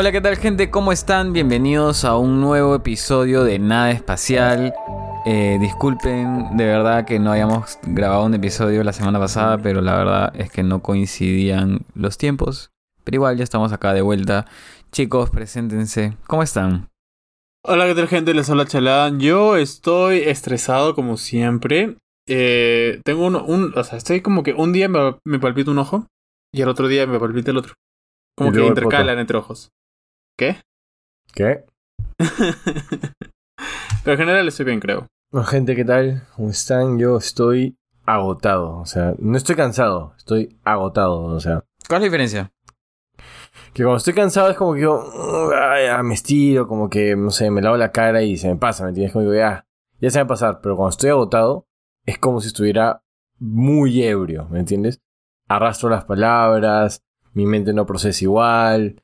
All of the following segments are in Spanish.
Hola, ¿qué tal gente? ¿Cómo están? Bienvenidos a un nuevo episodio de Nada Espacial. Eh, disculpen de verdad que no hayamos grabado un episodio la semana pasada, pero la verdad es que no coincidían los tiempos. Pero igual ya estamos acá de vuelta. Chicos, preséntense. ¿Cómo están? Hola, ¿qué tal gente? Les habla Chalán. Yo estoy estresado como siempre. Eh, tengo un, un, O sea, estoy como que un día me, me palpita un ojo y el otro día me palpita el otro. Como que intercalan entre ojos. ¿Qué? ¿Qué? Pero en general estoy bien, creo. Bueno, gente, ¿qué tal? ¿Cómo están? Yo estoy agotado. O sea, no estoy cansado, estoy agotado. O sea, ¿Cuál es la diferencia? que cuando estoy cansado es como que yo ah, ya, me estiro, como que, no sé, me lavo la cara y se me pasa, ¿me entiendes? Como que ya, ya se va a pasar. Pero cuando estoy agotado es como si estuviera muy ebrio, ¿me entiendes? Arrastro las palabras, mi mente no procesa igual.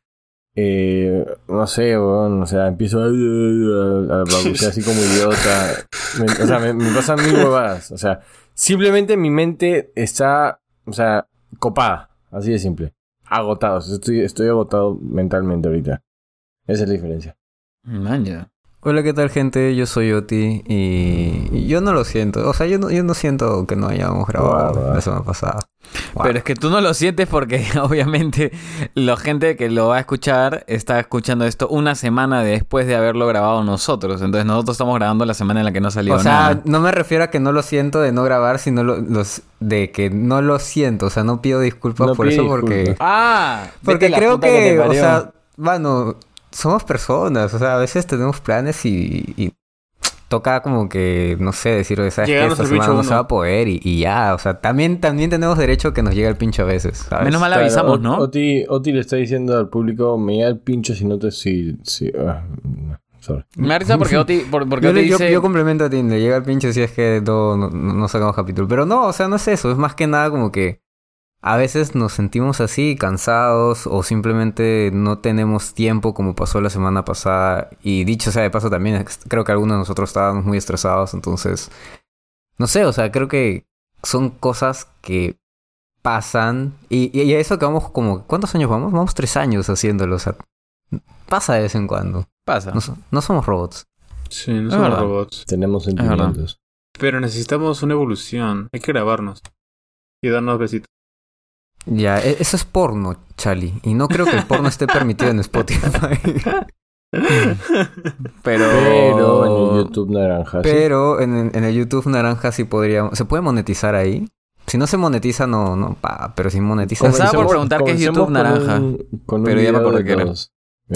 Eh, no sé, weón, o sea, empiezo a, a, a así como idiota. Me- o sea, me, pasan mil huevadas. O sea, simplemente mi mente está, o sea, copada. Así de simple. Agotado. Estoy, estoy agotado mentalmente ahorita. Esa es la diferencia. Maña. Hola, ¿qué tal gente? Yo soy Oti y yo no lo siento. O sea, yo no, yo no siento que no hayamos grabado guau. la semana pasada. Pero es que tú no lo sientes porque obviamente la gente que lo va a escuchar está escuchando esto una semana después de haberlo grabado nosotros. Entonces nosotros estamos grabando la semana en la que no salió o sea, nada. no me refiero a que no lo siento de no grabar, sino lo- los, de que no lo siento. O sea, no pido disculpas No por eso porque... disculpas. Ah, Porque creo que, te o sea, bueno, somos personas. O sea, a veces tenemos planes y... y Toca como que, no sé, decir, ¿sabes qué? Llegarnos Esta semana pincho no se va a poder y, y ya. O sea, también, también tenemos derecho a que nos llegue el pincho a veces, ¿sabes? Menos mal Claro, avisamos, ¿no? Oti, Oti le está diciendo al público, me da el pincho si no te... Si, si, no, sorry. Me da risa porque Oti, por- porque Yo, Oti le- yo, dice... yo complemento a Tinder, llega el pinche si es que no, no, no sacamos capítulo. Pero no, o sea, no es eso, es más que nada como que a veces nos sentimos así, cansados, o simplemente no tenemos tiempo como pasó la semana pasada. Y dicho sea de paso también, creo que algunos de nosotros estábamos muy estresados, entonces... No sé, o sea, creo que son cosas que pasan. Y, y a eso que vamos como... ¿Cuántos años vamos? Vamos tres años haciéndolo, o sea... Pasa de vez en cuando. Pasa. No, so- no somos robots. Sí, no Es somos verdad. robots. Tenemos sentimientos. Pero necesitamos una evolución. Hay que grabarnos. Y darnos besitos. Ya, e- eso es porno, Chali. Y no creo que el porno esté permitido en Spotify. Pero... Pero en el YouTube naranja. ¿sí? Pero en, en el YouTube naranja sí podríamos... ¿Se puede monetizar ahí? Si no se monetiza, no, no, pa, pero si monetiza... Estaba por sí. preguntar qué es YouTube con naranja, un- con un pero ya me de que era.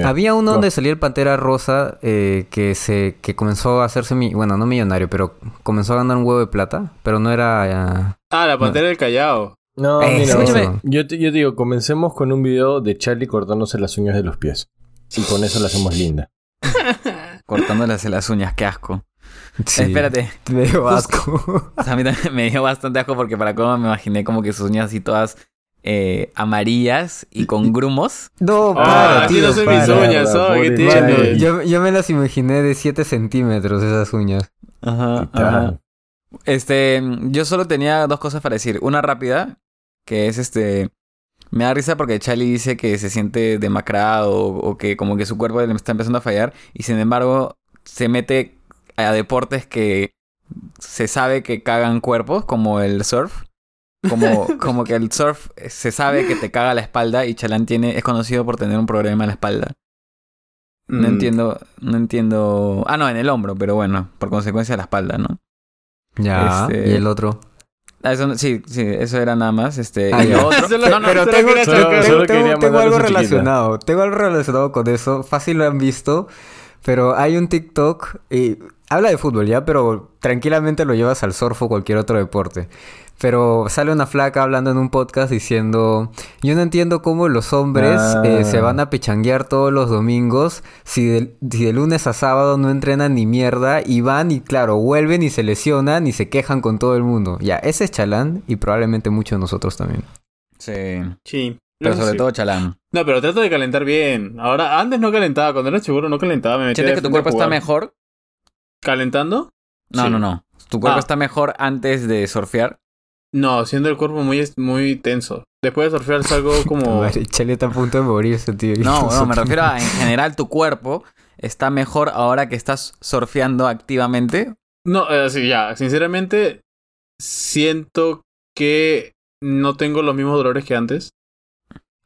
Había uno No. donde salía el Pantera Rosa eh, que se que comenzó a hacerse, mi, bueno, no millonario, pero comenzó a ganar un huevo de plata, pero no era... Ah, la pantera del Callao. No, Eh, mira, yo te, yo te digo, comencemos con un video de Charlie cortándose las uñas de los pies. Y con eso la hacemos linda. Cortándoles las uñas, qué asco. Sí, Espérate. Me dio asco. O sea, a mí también me dio bastante asco porque para cómo me imaginé como que sus uñas así todas eh, amarillas y con grumos. no, Ah, para, así tío, no son mis uñas. ¿Qué tienes? Yo, yo me las imaginé de 7 centímetros esas uñas. Ajá, Tal. Este, yo solo tenía dos cosas para decir. Una rápida, que es este... Me da risa porque Charlie dice que se siente demacrado o, o que como que su cuerpo le está empezando a fallar y sin embargo se mete a deportes que se sabe que cagan cuerpos, como el surf. Como, como que el surf se sabe que te caga la espalda y Chalán tiene, es conocido por tener un problema en la espalda. No Mm. entiendo, no entiendo. Ah, no, en el hombro, pero bueno, por consecuencia de la espalda, ¿no? Ya. Este- Y el otro. Ah, eso, no- sí, sí, eso era nada más. Este, Ah, y otro. No, no, pero tengo- quería solo- chocar. tengo, solo tengo- quería tengo mandarle algo chiquita. relacionado. Tengo algo relacionado con eso. Fácil lo han visto. Pero hay un TikTok y habla de fútbol ya, pero tranquilamente lo llevas al surf o cualquier otro deporte. Pero sale una flaca hablando en un podcast diciendo, yo no entiendo cómo los hombres Ah. eh, se van a pechanguear todos los domingos si de, si de lunes a sábado no entrenan ni mierda y van y claro, vuelven y se lesionan y se quejan con todo el mundo. Ya, ese es Chalán y probablemente muchos de nosotros también. Sí. Sí. Pero No, sobre sí. todo Chalán. No, pero trato de calentar bien. Ahora, antes no calentaba. Cuando era seguro no calentaba. Me metía ¿Sientes que tu cuerpo está mejor? ¿Calentando? No, Sí. no, no. ¿Tu cuerpo Ah. está mejor antes de surfear? No, siendo el cuerpo muy, muy tenso. Después de surfear salgo como... Chale está a punto de morirse, tío. No, no, me refiero a en general tu cuerpo está mejor ahora que estás surfeando activamente. No, eh, sí, ya, sinceramente siento que no tengo los mismos dolores que antes.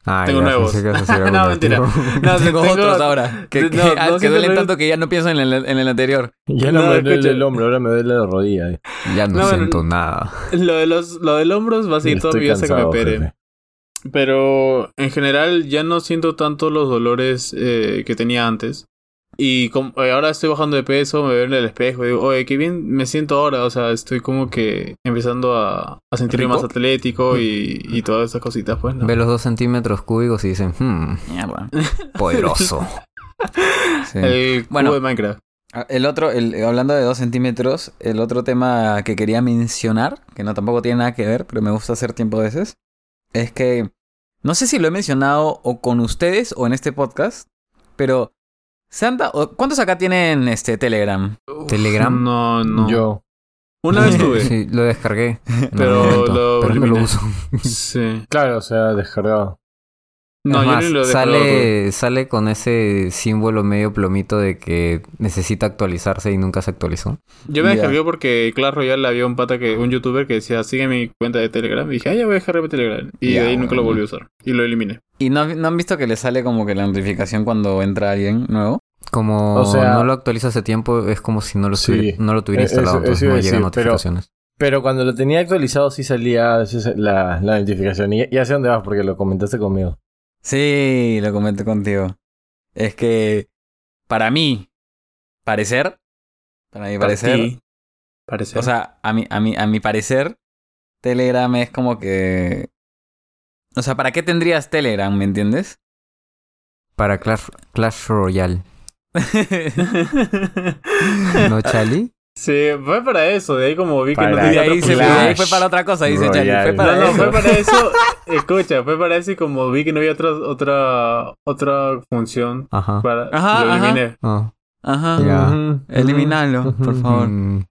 Ah, Tengo nuevos. que No, mentira. No, Tengo tengo- otros ahora que, no, que, no ah, que siento duelen tanto que ya no pienso en el, en el anterior. Ya no, No, me duele el hombro, ahora me duele la rodilla. eh. Ya no, No, bueno, siento nada. Lo, de los, lo del hombro va a seguir toda mi vida hasta que me jefe. Pero en general ya no siento tanto los dolores eh, que tenía antes. Y como, eh, ahora estoy bajando de peso, me veo en el espejo y digo, oye, qué bien me siento ahora. O sea, estoy como que empezando a, a sentirme ¿Rico? más atlético y, y todas esas cositas, pues, ¿no? Ve los dos centímetros cúbicos y dicen, hmm, Mierda. poderoso. Sí. El cubo Bueno. de Minecraft. Ah, El otro, el, hablando de dos centímetros, el otro tema que quería mencionar, que no tampoco tiene nada que ver, pero me gusta hacer tiempo a veces, es que no sé si lo he mencionado o con ustedes o en este podcast, pero ¿se han dado- ¿cuántos acá tienen este Telegram? ¿Telegram? No, no. Yo. Una vez tuve. Sí, lo descargué. Pero algún momento, lo pero no lo uso. Sí. Claro, o sea, descargado. No, yo ni lo sale, sale con ese símbolo medio plomito de que necesita actualizarse y nunca se actualizó. Yo me descargué porque Clash Royale había un pata que, un youtuber que decía, sigue mi cuenta de Telegram. Y dije, ah, ya voy a descargar mi Telegram. Y de ahí nunca lo volví a usar. Y lo eliminé. ¿Y no, no han visto que le sale como que la notificación cuando entra alguien nuevo? Como O sea- no lo actualiza hace tiempo, es como si no lo, Sí. no lo tuviera Eh, eso- instalado, entonces no llegan pero- notificaciones. Pero cuando lo tenía actualizado sí salía la, la notificación. Y ya sé dónde vas porque lo comentaste conmigo. Sí, lo comenté contigo. Es que para mí, parecer, para mi parecer, o sea, a mi, a mi, a mi parecer, Telegram es como que... O sea, ¿para qué tendrías Telegram, me entiendes? Para Clash, Clash Royale. ¿No, Chali? Sí, fue para eso. De ahí como vi que no tenía ahí, otro se, ahí fue para otra cosa, dice Charlie. Fue para No, no, eso. fue para eso. Escucha, fue para eso y como vi que no había otra otra otra función Ajá. para Ajá, lo ajá. eliminé. Ah. Ajá. Ujú, Eliminalo, por favor. Mm.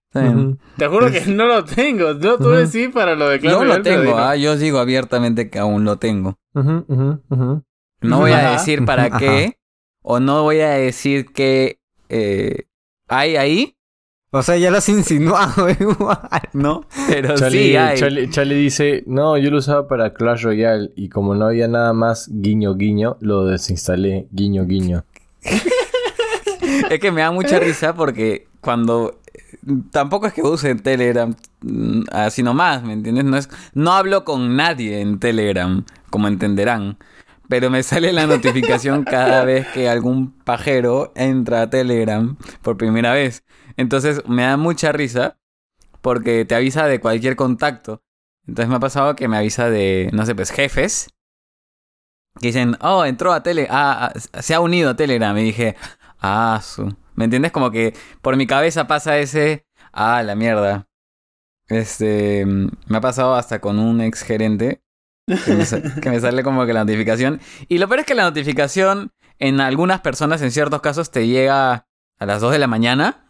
Te juro que no lo tengo. Yo tuve sí para lo de Yo lo tengo, ah, yo digo abiertamente que aún lo tengo. No voy a Ajá. decir para Ajá. qué, o no voy a decir que eh, hay ahí, O sea, ya lo has insinuado igual. ¿no? Pero Charlie, sí hay. Charlie- Charlie dice, no, yo lo usaba para Clash Royale y como no había nada más guiño guiño, lo desinstalé guiño guiño. Es que me da mucha risa porque cuando... Tampoco es que use Telegram mm, así nomás, ¿me entiendes? No, es, no hablo con nadie en Telegram, como entenderán. Pero me sale la notificación cada vez que algún pajero entra a Telegram por primera vez. Entonces me da mucha risa porque te avisa de cualquier contacto. Entonces me ha pasado que me avisa de, no sé, pues jefes. Que dicen, oh, entró a Tele, ah, se ha unido a Telegram. Y dije, ah, su. ¿Me entiendes? Como que por mi cabeza pasa ese, ah, la mierda. Este, mm, me ha pasado hasta con un ex gerente que me, que me sale como que la notificación. Y lo peor es que la notificación en algunas personas, en ciertos casos, te llega a las 2 de la mañana,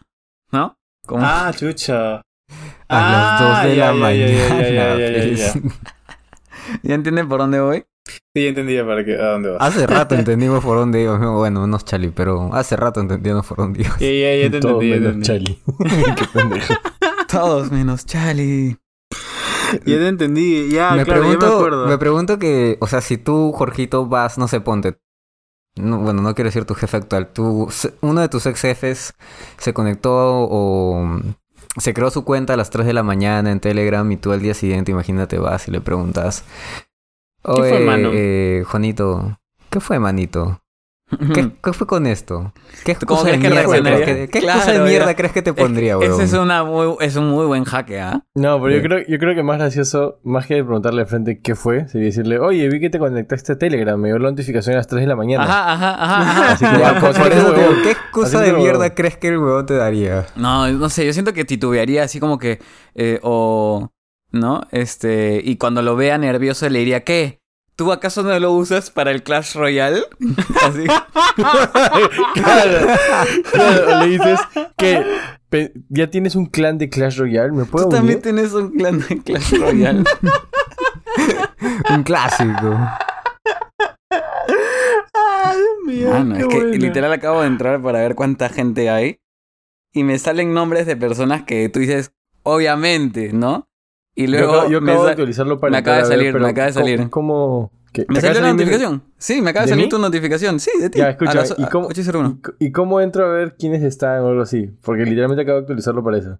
¿no? Como, Ah, chucha. A las 2 de Ah, la ya, ya, ya, mañana. ya, ya, ya, ya, ya. pues. ¿Ya entienden por dónde voy? Sí, ya entendí ya para qué, a dónde vas. Hace rato entendimos por dónde íbamos. Bueno, no es Chali, pero hace rato entendimos por dónde íbamos. Ya, ya, ya te Todo entendí, ya te menos. Qué pendejo. Todos menos Charlie. Ya te entendí, ya, me, Ah, claro, pregunto, ya me acuerdo. me pregunto que, o sea, si tú, Jorgito, vas, no sé, ponte. No, bueno, no quiero decir tu jefe actual. Tu, uno de tus ex jefes se conectó o se creó su cuenta a las 3 de la mañana en Telegram y tú al día siguiente, imagínate, vas y le preguntas. ¿Qué fue, "Oye, mano?" eh, Juanito, ¿qué fue, manito? ¿Qué, qué fue con esto? ¿Qué ¿Tú cómo excusa de mierda, crees que, ¿qué Claro, excusa de mierda ya. crees que te pondría, weón? Ese es, una muy, es un muy buen jaque, ¿ah? No, pero yo creo, yo creo que más gracioso, más que preguntarle de frente qué fue, sería decirle, oye, vi que te conectaste a Telegram, me dio la notificación a las 3 de la mañana. Ajá, ajá, ajá, ajá. Así que Ya, por, eso te digo. ¿qué excusa de mierda crees que el huevón te daría? No, no sé, yo siento que titubearía así como que, eh, o, ¿no? Este, y cuando lo vea nervioso le diría, ¿qué? ¿Tú acaso no lo usas para el Clash Royale? Así. claro, claro, le dices que ya tienes un clan de Clash Royale, ¿me puedo Tú también unir? tienes un clan de Clash Royale. Un clásico. Ay, Dios mío. Mano, qué es que buena. literal acabo de entrar para ver cuánta gente hay. Y me salen nombres de personas que tú dices, obviamente, ¿no? Y luego yo me, acabo de actualizarlo para me acaba de ver, salir, me acaba de ¿cómo- salir. ¿Cómo? ¿Qué? me ¿Te acaba salió la notificación. Sí, me acaba de ¿De salir mí? tu notificación. Sí, de ti. Ya, escucha, las- ¿y cómo- 8:01. ¿Y cómo entro a ver quiénes están o algo así? Porque literalmente acabo de actualizarlo para eso.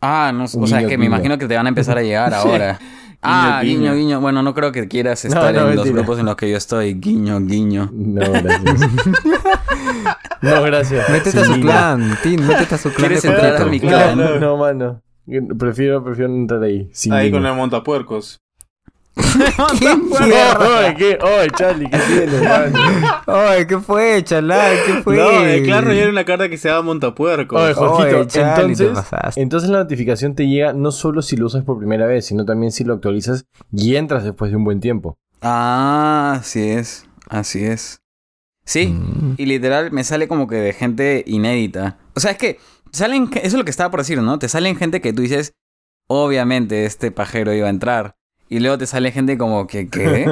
Ah, no, o sea, Guiño, es que me guiño. imagino que te van a empezar a llegar ahora. ah, Guiño, guiño, guiño. guiño. Bueno, no creo que quieras estar no, en los mentira. grupos en los que yo estoy. Guiño, guiño. No, gracias. no, gracias. Métete a su clan, Tin, métete a su clan de ¿Quieres entrar a mi No, clan? no, no, mano. Prefiero, prefiero entrar ahí. Sin Ahí con el montapuercos. ¿Qué mierda? Oye, ¿qué? Oye, Charlie, ¿qué tienes, mano? Ay, ¿qué fue, chalán? ¿Qué fue? No, el Clash Royale era una carta que se llama montapuercos. Oye, Jorgito, Oye, Charlie, entonces, entonces la notificación te llega no solo si lo usas por primera vez, sino también si lo actualizas y entras después de un buen tiempo. Ah, así es. Así es. Sí, Mm. y literal me sale como que de gente inédita. O sea, es que salen, eso es lo que estaba por decir, ¿no? Te salen gente que tú dices, obviamente este pajero iba a entrar. Y luego te sale gente como que, ¿qué?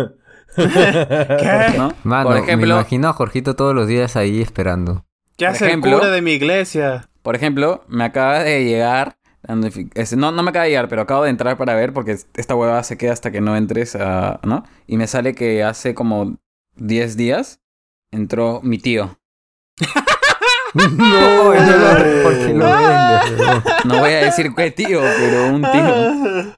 ¿No? Mano, por me ejemplo, imagino a Jorgito todos los días ahí esperando. ¿Qué por hace ejemplo- el cura de mi iglesia? por ejemplo, me acaba de llegar, este, no, no me acaba de llegar, pero acabo de entrar para ver porque esta huevada se queda hasta que no entres, a, ¿no? Y me sale que hace como 10 días entró mi tío. No, no lo- ¿por qué lo vendes? weón? No voy a decir qué tío, pero un tío.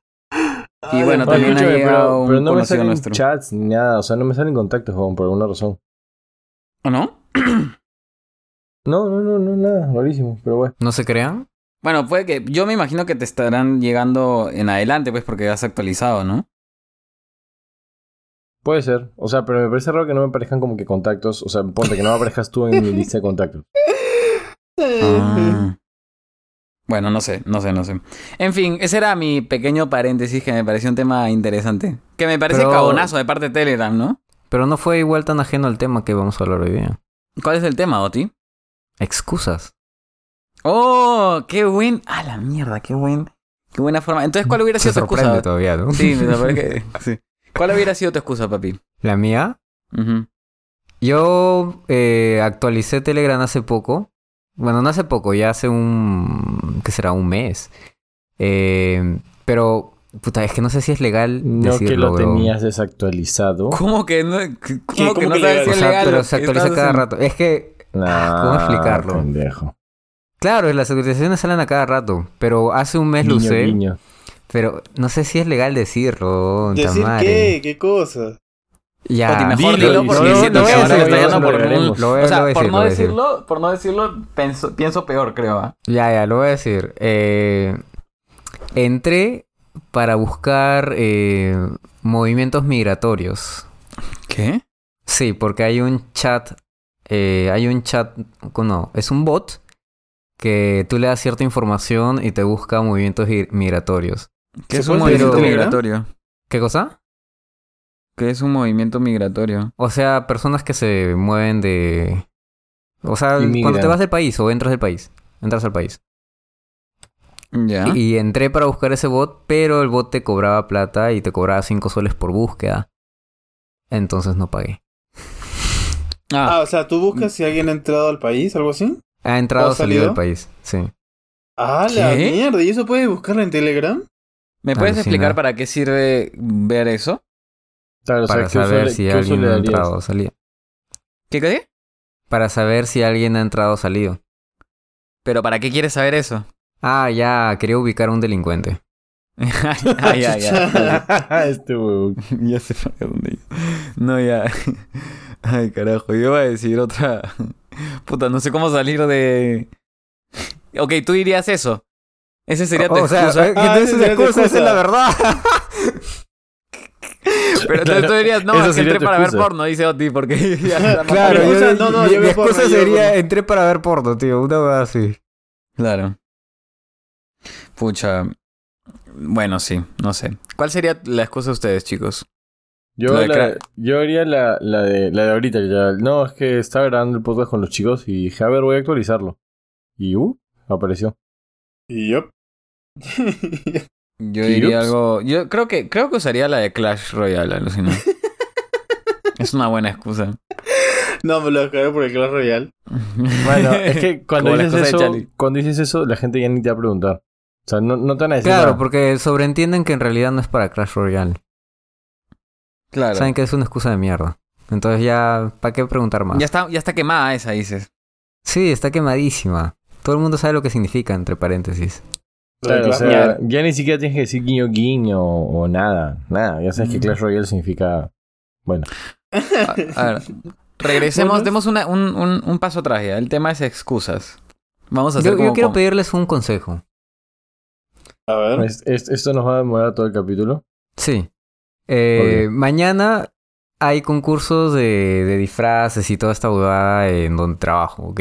Y bueno, Oye, también ha escúchame, llegado pero, un pero no me conocido salen nuestro. chats ni nada, o sea, no me salen contactos, Juan, por alguna razón. ¿O no? No, no, no, no, nada, rarísimo, pero bueno. ¿No se crean? Bueno, puede que. Yo me imagino que te estarán llegando en adelante, pues, porque has actualizado, ¿no? Puede ser, o sea, pero me parece raro que no me aparezcan como que contactos, o sea, ponte que no me aparezcas tú en mi lista de contactos. Ah. Bueno, no sé, no sé, no sé. En fin, ese era mi pequeño paréntesis que me pareció un tema interesante. Que me parece Pero- cabonazo de parte de Telegram, ¿no? Pero no fue igual tan ajeno al tema que vamos a hablar hoy día. ¿Cuál es el tema, Oti? Excusas. ¡Oh! ¡Qué buen! ¡Ah, la mierda! ¡Qué buen! ¡Qué buena forma! Entonces, ¿cuál hubiera Se sido tu sorprende excusa? todavía, ¿no? Sí, me parece que. Sí. ¿Cuál hubiera sido tu excusa, papi? La mía. Yo eh, actualicé Telegram hace poco. Bueno, no hace poco, ya hace un... ¿Qué será? Un mes. Eh, pero, puta, es que no sé si es legal No que decirlo, lo bro. tenías desactualizado. ¿cómo que no? ¿Cómo, ¿Cómo que no que sabes legal? si O es sea, legal? pero lo se que actualiza cada haciendo? rato. Es que, Nah, ¿cómo explicarlo? Pendejo. claro, las actualizaciones salen a cada rato. Pero hace un mes lo usé. guiño. Pero no sé si es legal decirlo. ¿Decir Tamare. qué? ¿Qué cosa? Ya. Mejor dilo, dilo porque no, siento no que ahora está yendo por un... Lo voy- O sea, lo voy por decir, no lo voy a decir. decirlo, por no decirlo, pienso, pienso peor, creo. ¿ah? Ya, ya, lo voy a decir. Eh, entré para buscar eh, movimientos migratorios. ¿Qué? Sí, porque hay un chat. eh, hay un chat. No, es un bot que tú le das cierta información y te busca movimientos migratorios. ¿Qué ¿Se es un movimiento migratorio? ¿Qué cosa? ¿Qué es un movimiento migratorio? O sea, personas que se mueven de. O sea, Inmigran. cuando te vas del país o entras del país. Entras al país. Ya. Y entré para buscar ese bot, pero el bot te cobraba plata y te cobraba 5 soles por búsqueda. Entonces no pagué. Ah, Ah, o sea, ¿tú buscas si alguien ha entrado al país, algo así? Ha entrado ¿O o salido salido? del país, sí. Ah, la ¿Qué? mierda. ¿Y eso puedes buscarlo en Telegram? ¿me puedes alucina. explicar para qué sirve ver eso? Claro, o sea, Para ¿qué uso saber si alguien ha entrado o salido. ¿Qué qué? Para saber si alguien ha entrado o salido. ¿Pero para qué quieres saber eso? Ah, ya, quería ubicar a un delincuente. ah, ya, ya. este huevón. ya sé para dónde iba. No, ya. Ay, carajo. Yo iba a decir otra. Puta, no sé cómo salir de. Ok, tú dirías eso. Ese sería tu o sea, excusa. eh, que Ah, no esa es tu excusa, esa es la verdad. Pero entonces tú dirías, no, es que entré para ver porno, dice Oti, porque ya claro, Mi yo, excusa- no, no, mi- yo mi porno, excusa yo sería entré para ver porno, tío. Una cosa así. Claro. Pucha. Bueno, sí, no sé. ¿Cuál sería la excusa de ustedes, chicos? Yo, la- crack. yo haría la, la, de, la de ahorita. ya. No, es que estaba grabando el podcast con los chicos y dije, a ver, voy a actualizarlo. Y, uh, apareció. Yup. Yo diría Yups. algo. Yo creo que, creo que usaría la de Clash Royale, alucina. es una buena excusa. no, me lo dejaré por el Clash Royale. Bueno, es que cuando dices eso, Charlie. cuando dices eso, la gente ya ni te va a preguntar. O sea, no, no te van a decir Claro, nada. porque sobreentienden que en realidad no es para Clash Royale. Claro. Saben que es una excusa de mierda. Entonces ya, ¿para qué preguntar más? Ya está, ya está quemada esa, dices. Sí, está quemadísima. Todo el mundo sabe lo que signica, entre paréntesis. Claro, o Clash sea, Royale. ya ni siquiera tienes que decir guiño guiño o nada. Nada, ya sabes que Mm. Clash Royale significa... Bueno, A, a ver, regresemos, Bueno. demos una- un, un- un paso atrás ya. El tema es excusas. Vamos a hacer Yo, como... yo quiero como- pedirles un consejo. A ver. es- es- esto nos va a demorar todo el capítulo. Sí. Eh. Mañana hay concursos de, de disfraces y toda esta huevada en donde trabajo, ¿ok?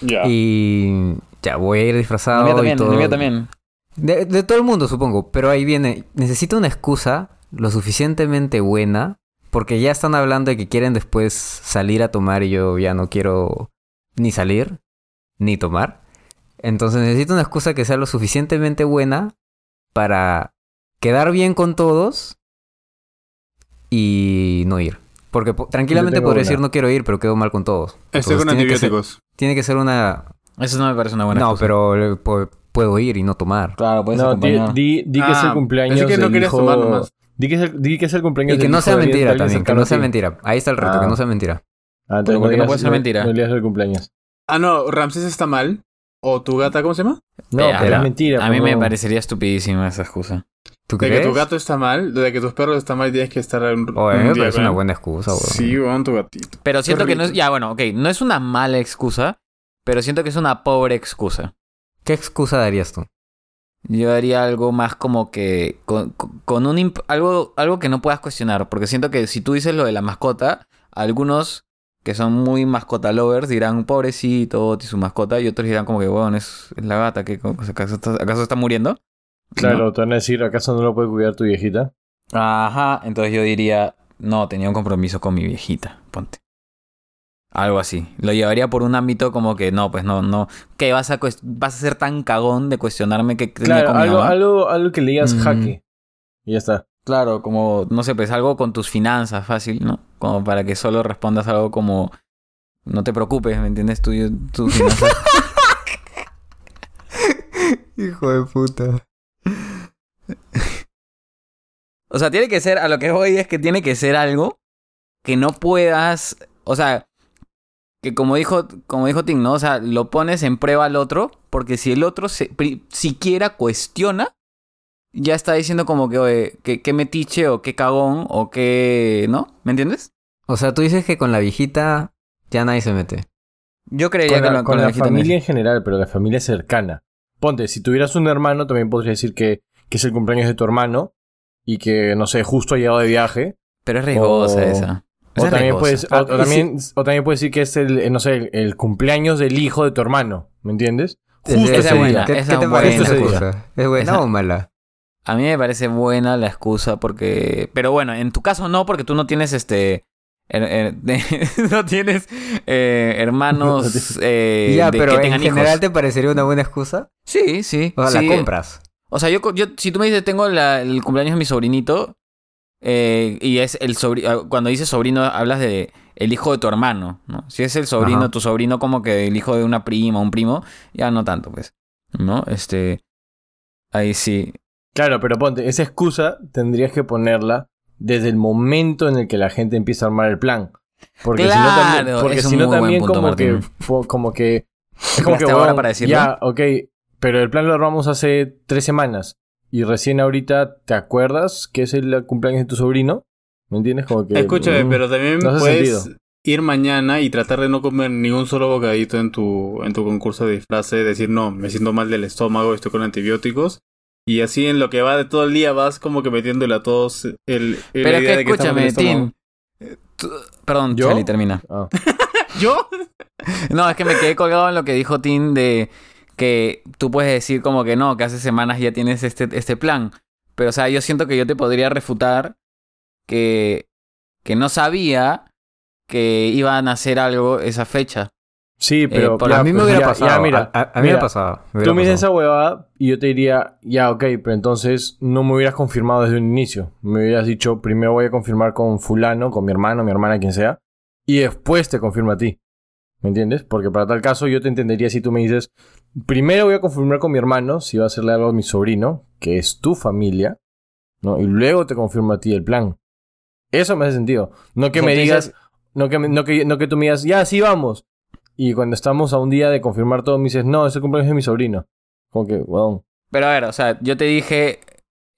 Ya. Y ya voy a ir disfrazado mío y también, todo. el mío también. De, de todo el mundo, supongo. Pero ahí viene. Necesito una excusa lo suficientemente buena. Porque ya están hablando de que quieren después salir a tomar y yo ya no quiero ni salir ni tomar. Entonces necesito una excusa que sea lo suficientemente buena para quedar bien con todos y no ir. Porque po- tranquilamente podría una. decir no quiero ir, pero quedo mal con todos. Estoy Entonces, con tiene que ser- antibióticos. tiene que ser una... Eso no me parece una buena no, excusa. pero eh, puedo ir y no tomar. Claro, puedes No, di, acompañar. di, di que es el Ah, cumpleaños que no querías hijo... tomar nomás. Di que, es el, di que es el cumpleaños Y que no sea mentira alguien también, que no sea ti. mentira. Ahí está el reto, Ah. que no sea mentira. Ah, entonces ¿por qué no puede ser mentira? No, el cumpleaños. Ah, no, Ramsés está mal. ¿O tu gata, cómo se llama? No, Eh, pero es mentira. A mí me parecería estupidísima esa excusa. ¿Tú De crees? que tu gato está mal, de que tus perros están mal y tienes que estar un, Oye, un me día parece con una buena excusa, weón. Sí, weón, tu gatito. Pero siento que no es... Ya, bueno, ok. No es una mala excusa, pero siento que es una pobre excusa. ¿Qué excusa darías tú? Yo haría algo más como que con, un algo algo que no puedas cuestionar, porque siento que si tú dices lo de la mascota, algunos que son muy mascota lovers dirán pobrecito y su mascota y otros dirán como que bueno es, es la gata que acaso está, acaso está muriendo. Claro, ¿No? te van a decir, ¿acaso no lo puede cuidar tu viejita? Ajá, entonces yo diría no tenía un compromiso con mi viejita, ponte. Algo así. Lo llevaría por un ámbito como que no, pues no, no. ¿Qué vas a vas a ser tan cagón de cuestionarme que Claro, con mi algo, mamá? algo, algo que le digas Mm. jaque. Y ya está. Claro, como, no sé, pues algo con tus finanzas fácil, ¿no? Como para que solo respondas algo como, no te preocupes, ¿me entiendes? Tú, tus finanzas. Hijo de puta. o sea, tiene que ser, a lo que voy es que tiene que ser algo que no puedas, o sea, que como dijo, como dijo Tim, ¿no? O sea, lo pones en prueba al otro, porque si el otro se, pri- siquiera cuestiona, ya está diciendo como que, oye, que, que metiche o qué cagón o que, ¿no? ¿Me entiendes? O sea, tú dices que con la viejita ya nadie se mete. Yo creería Con que la, lo- con la viejita no es- familia en general, pero la familia cercana. Ponte, si tuvieras un hermano, también podría decir que, que es el cumpleaños de tu hermano y que, no sé, justo ha llegado de viaje. Pero es riesgosa O- esa. O es también, puedes, o, también, o también puedes decir que es el, eh, no sé, el, el cumpleaños del hijo de tu hermano. ¿Me entiendes? Justo Esa ese buena. día. ¿Qué, esa qué te es parece buena. excusa? ¿Es buena Esa- o mala? A mí me parece buena la excusa porque... Pero bueno, en tu caso no, porque tú no tienes este... her- her- no tienes eh, hermanos eh, ya, de pero que en general hijos. te parecería una buena excusa. Sí, sí. O sea, sí. la compras. O sea, yo, yo si tú me dices tengo la- el cumpleaños de mi sobrinito eh, y es el sobrino... Cuando dices sobrino hablas de el hijo de tu hermano, ¿no? Si es el sobrino, Ajá. tu sobrino como que el hijo de una prima, un primo, ya no tanto, pues. ¿No? Este... Ahí sí. Claro, pero ponte, esa excusa tendrías que ponerla desde el momento en el que la gente empieza a armar el plan. Porque si no también, Claro, porque es si no también punto, como que, como que es como que ahora weón, para decirlo. ya, ok, pero el plan lo armamos hace tres semanas y recién ahorita te acuerdas que es el cumpleaños de tu sobrino, ¿me entiendes? Como que Escúchame, mm, pero también no puedes sentido. ir mañana y tratar de no comer ni un solo bocadito en tu, en tu concurso de disfraces, decir no, me siento mal del estómago, estoy con antibióticos. Y así en lo que va de todo el día vas como que metiéndole a todos el, el Pero la idea que de escúchame. Tim. Eh, Perdón, ¿Yo? Charlie, termina. ah. ¿Yo? No, es que me quedé colgado en lo que dijo Tim de que tú puedes decir como que no, que hace semanas ya tienes este, este plan. Pero, o sea, yo siento que yo te podría refutar que, que no sabía que iban a hacer algo esa fecha. Sí, pero por- ya, a mí me pues, hubiera ya- pasado. ya, mira, a, mí mira, me pasaba. me Tú hubiera me dices pasado. esa huevada y yo te diría, ya, ok, pero entonces no me hubieras confirmado desde un inicio. Me hubieras dicho, primero voy a confirmar con fulano, con mi hermano, mi hermana, quien sea, y después te confirmo a ti. ¿Me entiendes? Porque para tal caso yo te entendería si tú me dices, primero voy a confirmar con mi hermano, si va a hacerle algo a mi sobrino, que es tu familia, ¿no? Y luego te confirmo a ti el plan. Eso me hace sentido. No que me digas, no que, no, que, no que tú me digas, ya, sí, vamos. Y cuando estamos a un día de confirmar todo, me dices, no, es el cumpleaños de mi sobrino. Como que, wow. Pero a ver, o sea, yo te dije,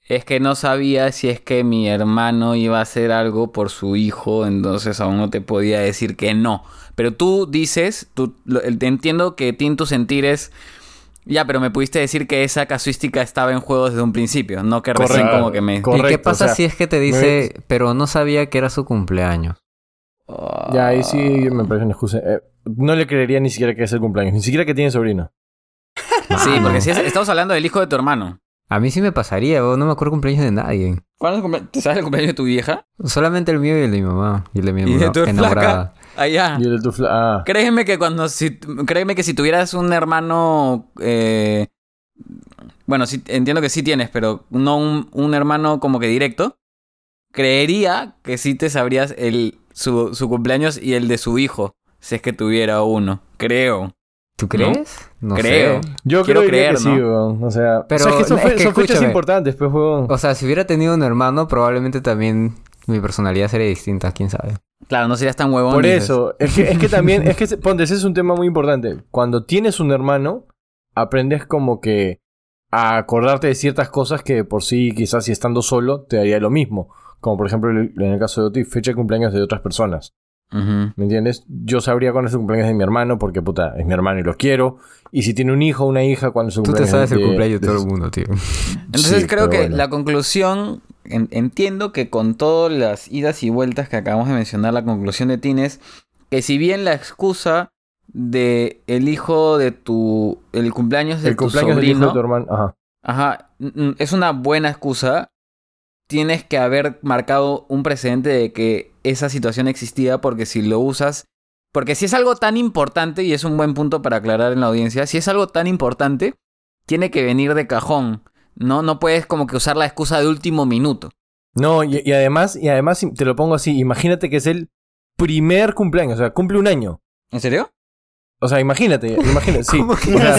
es que no sabía si es que mi hermano iba a hacer algo por su hijo, entonces aún no te podía decir que no. Pero tú dices, tú, lo- entiendo que ti en tu sentir es, ya, pero me pudiste decir que esa casuística estaba en juego desde un principio, no que recién como que me... Correcto, ¿Y qué pasa o sea, si es que te dice, pero no sabía que era su cumpleaños? Ah. Ya, ahí sí me parece una excusa. Eh, no le creería ni siquiera que es el cumpleaños, ni siquiera que tiene sobrino. Sí, porque si es- estamos hablando del hijo de tu hermano. A mí sí me pasaría, bro, no me acuerdo cumpleaños de nadie. ¿Cuándo el ¿Te sabes el cumpleaños de tu vieja? Solamente el mío y el de mi mamá. Y el de mi ¿Y de tu enamorada. flaca? Allá. Y el de tu fla- ah, Créeme que cuando si créeme que si tuvieras un hermano eh, bueno, sí, entiendo que sí tienes, pero no un, un hermano como que directo, creería que sí te sabrías el su, su cumpleaños y el de su hijo, si es que tuviera uno. Creo. ¿Tú crees? No, Creo. sé. Yo Quiero creo creer, que sí, ¿no? weón. O sea, Pero, o sea, es que son, es que son fechas importantes, pues, weón. O sea, si hubiera tenido un hermano, probablemente también mi personalidad sería distinta, quién sabe. Claro, no serías tan huevón. Por eso, es que, es que también, es que, ponte, ese es un tema muy importante. Cuando tienes un hermano, aprendes como que a acordarte de ciertas cosas que por sí, quizás si estando solo, te daría lo mismo. Como por ejemplo en el caso de Oti, fecha de cumpleaños de otras personas. ¿Me entiendes? Yo sabría cuándo es el cumpleaños de mi hermano, porque puta, es mi hermano y lo quiero. Y si tiene un hijo o una hija, cuándo es su Tú te cumpleaños sabes el de- cumpleaños de de- todo el mundo, tío. Entonces Sí, creo que bueno. la conclusión, en- entiendo que con todas las idas y vueltas que acabamos de mencionar, la conclusión de Tin es que si bien la excusa de el hijo de tu, el cumpleaños de El tu cumpleaños del hijo sobrino, de tu hermano. Ajá. ajá, mm, es una buena excusa, tienes que haber marcado un precedente de que esa situación existía porque si lo usas, porque si es algo tan importante, y es un buen punto para aclarar en la audiencia, si es algo tan importante, tiene que venir de cajón. No, no puedes como que usar la excusa de último minuto. No, y, y además, y además, te lo pongo así, imagínate que es el primer cumpleaños, o sea, cumple un año. ¿En serio? O sea, imagínate, imagínate, sí. ¿Cómo que o, sea,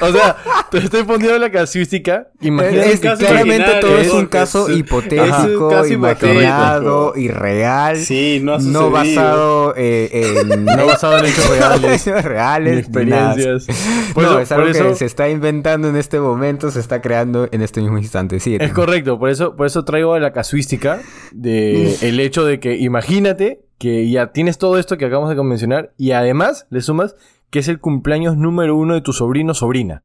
o te estoy poniendo la casuística. Imagínate Es- caso claramente todo es es- un caso es- hipotético, es un caso imaginado, irreal, Sí, no ha no basado eh, en... No basado en hechos reales, reales, ni ni nada. experiencias. Por no, eso- es algo por eso- que se está inventando en este momento, se está creando en este mismo instante. Sí, Es correcto, por eso, por eso traigo la casuística de el hecho de que imagínate que ya tienes todo esto que acabamos de mencionar y además le sumas que es el cumpleaños número uno de tu sobrino o sobrina.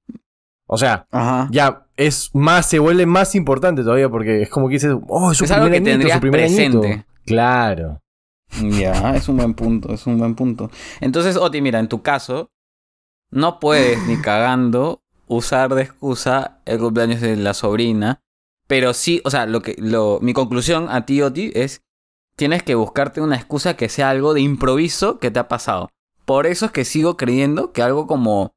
O sea, Ajá. ya es más, se vuelve más importante todavía porque es como que dices, oh, es su Es algo que añito, tendrías su primer añito. presente. Claro. Ya, es un buen punto, es un buen punto. Entonces, Oti, mira, en tu caso, no puedes ni cagando usar de excusa el cumpleaños de la sobrina, pero sí, o sea, lo que, lo, mi conclusión a ti, Oti, es tienes que buscarte una excusa que sea algo de improviso que te ha pasado. Por eso es que sigo creyendo que algo como...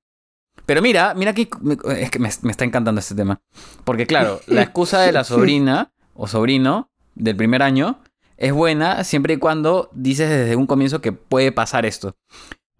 Pero mira, mira que es que me, me está encantando este tema. Porque claro, la excusa de la sobrina o sobrino del primer año es buena siempre y cuando dices desde un comienzo que puede pasar esto.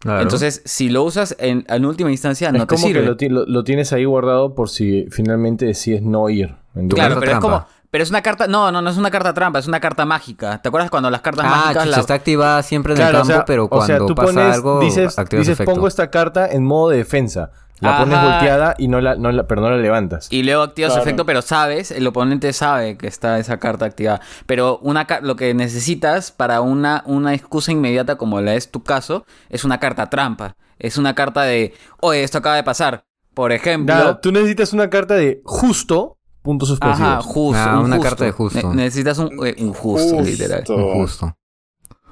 Claro. Entonces, si lo usas en, en última instancia, es no te como sirve. que lo, lo- lo tienes ahí guardado por si finalmente decides no ir. Claro, pero es como... Pero es una carta... No, no, no es una carta trampa, es una carta mágica. ¿Te acuerdas cuando las cartas Ah, mágicas... chucha, la- está activada siempre en Claro, el o campo, sea, pero o cuando sea, tú pasa pones, algo, dices, activas dices efecto. pongo esta carta en modo defensa. La pones volteada y no la, no la, pero no la levantas. Y luego activas su Claro. efecto, pero sabes, el oponente sabe que está esa carta activada. Pero una lo que necesitas para una, una excusa inmediata, como la es tu caso, es una carta trampa. Es una carta de, oye, esto acaba de pasar. Por ejemplo... Nada, tú necesitas una carta de justo, puntos suspensivos. Ajá, justo. Ah, un una justo. carta de justo. Ne- necesitas un, eh, un justo, Justo. literal. Justo.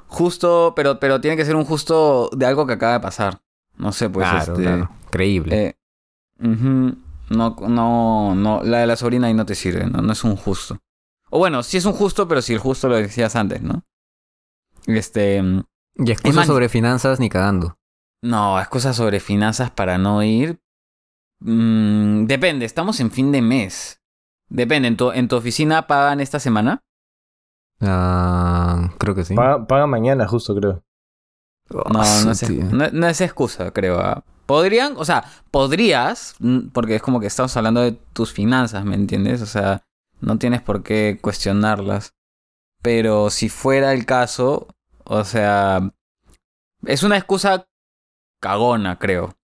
Justo, pero, pero tiene que ser un justo de algo que acaba de pasar. No sé, pues claro, este. claro. Creíble. eh, no, no, no. La de la sobrina ahí no te sirve, ¿no? No es un justo. O bueno, sí es un justo, pero si el justo lo decías antes, ¿no? Este. mm, Y excusas sobre finanzas ni cagando. No, excusas sobre finanzas para no ir. Mm, depende, estamos en fin de mes. Depende, ¿en tu, en tu oficina pagan esta semana? Ah, creo que sí. Paga, paga mañana, justo creo. No, Ah, no es, no, no es excusa, creo. ah. Podrían, o sea, podrías, mm, porque es como que estamos hablando de tus finanzas, ¿me entiendes? O sea, no tienes por qué cuestionarlas. Pero si fuera el caso, o sea, es una excusa cagona, creo.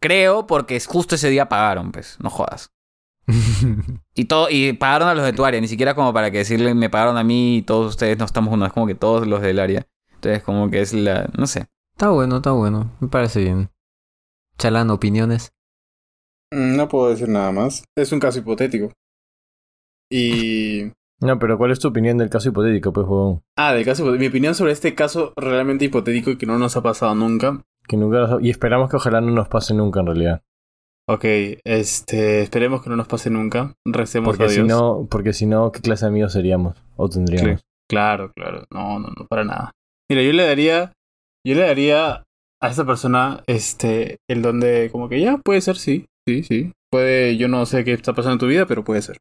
Creo porque es justo ese día pagaron, pues, no jodas. Y todo, y pagaron a los de tu área, ni siquiera como para que decirle me pagaron a mí y todos ustedes no estamos uno, es como que todos los del área. Entonces como que es la, no sé. Está bueno, está bueno. Me parece bien. Chalán, opiniones. Mm, No puedo decir nada más. Es un caso hipotético. Y. No, pero ¿cuál es tu opinión del caso hipotético, pues, huevón? Ah, del caso. Mi opinión sobre este caso realmente hipotético y que no nos ha pasado nunca. Que nunca Y esperamos que ojalá no nos pase nunca, en realidad. Ok, este. Esperemos que no nos pase nunca. Recemos Porque a si Dios. no, porque si no, ¿qué clase de amigos seríamos? O tendríamos. Claro, claro. No, no, no, para nada. Mira, yo le daría. Yo le daría a esta persona este. El don de. Como que ya, puede ser, sí. Sí, sí. Puede. Yo no sé qué está pasando en tu vida, pero puede ser.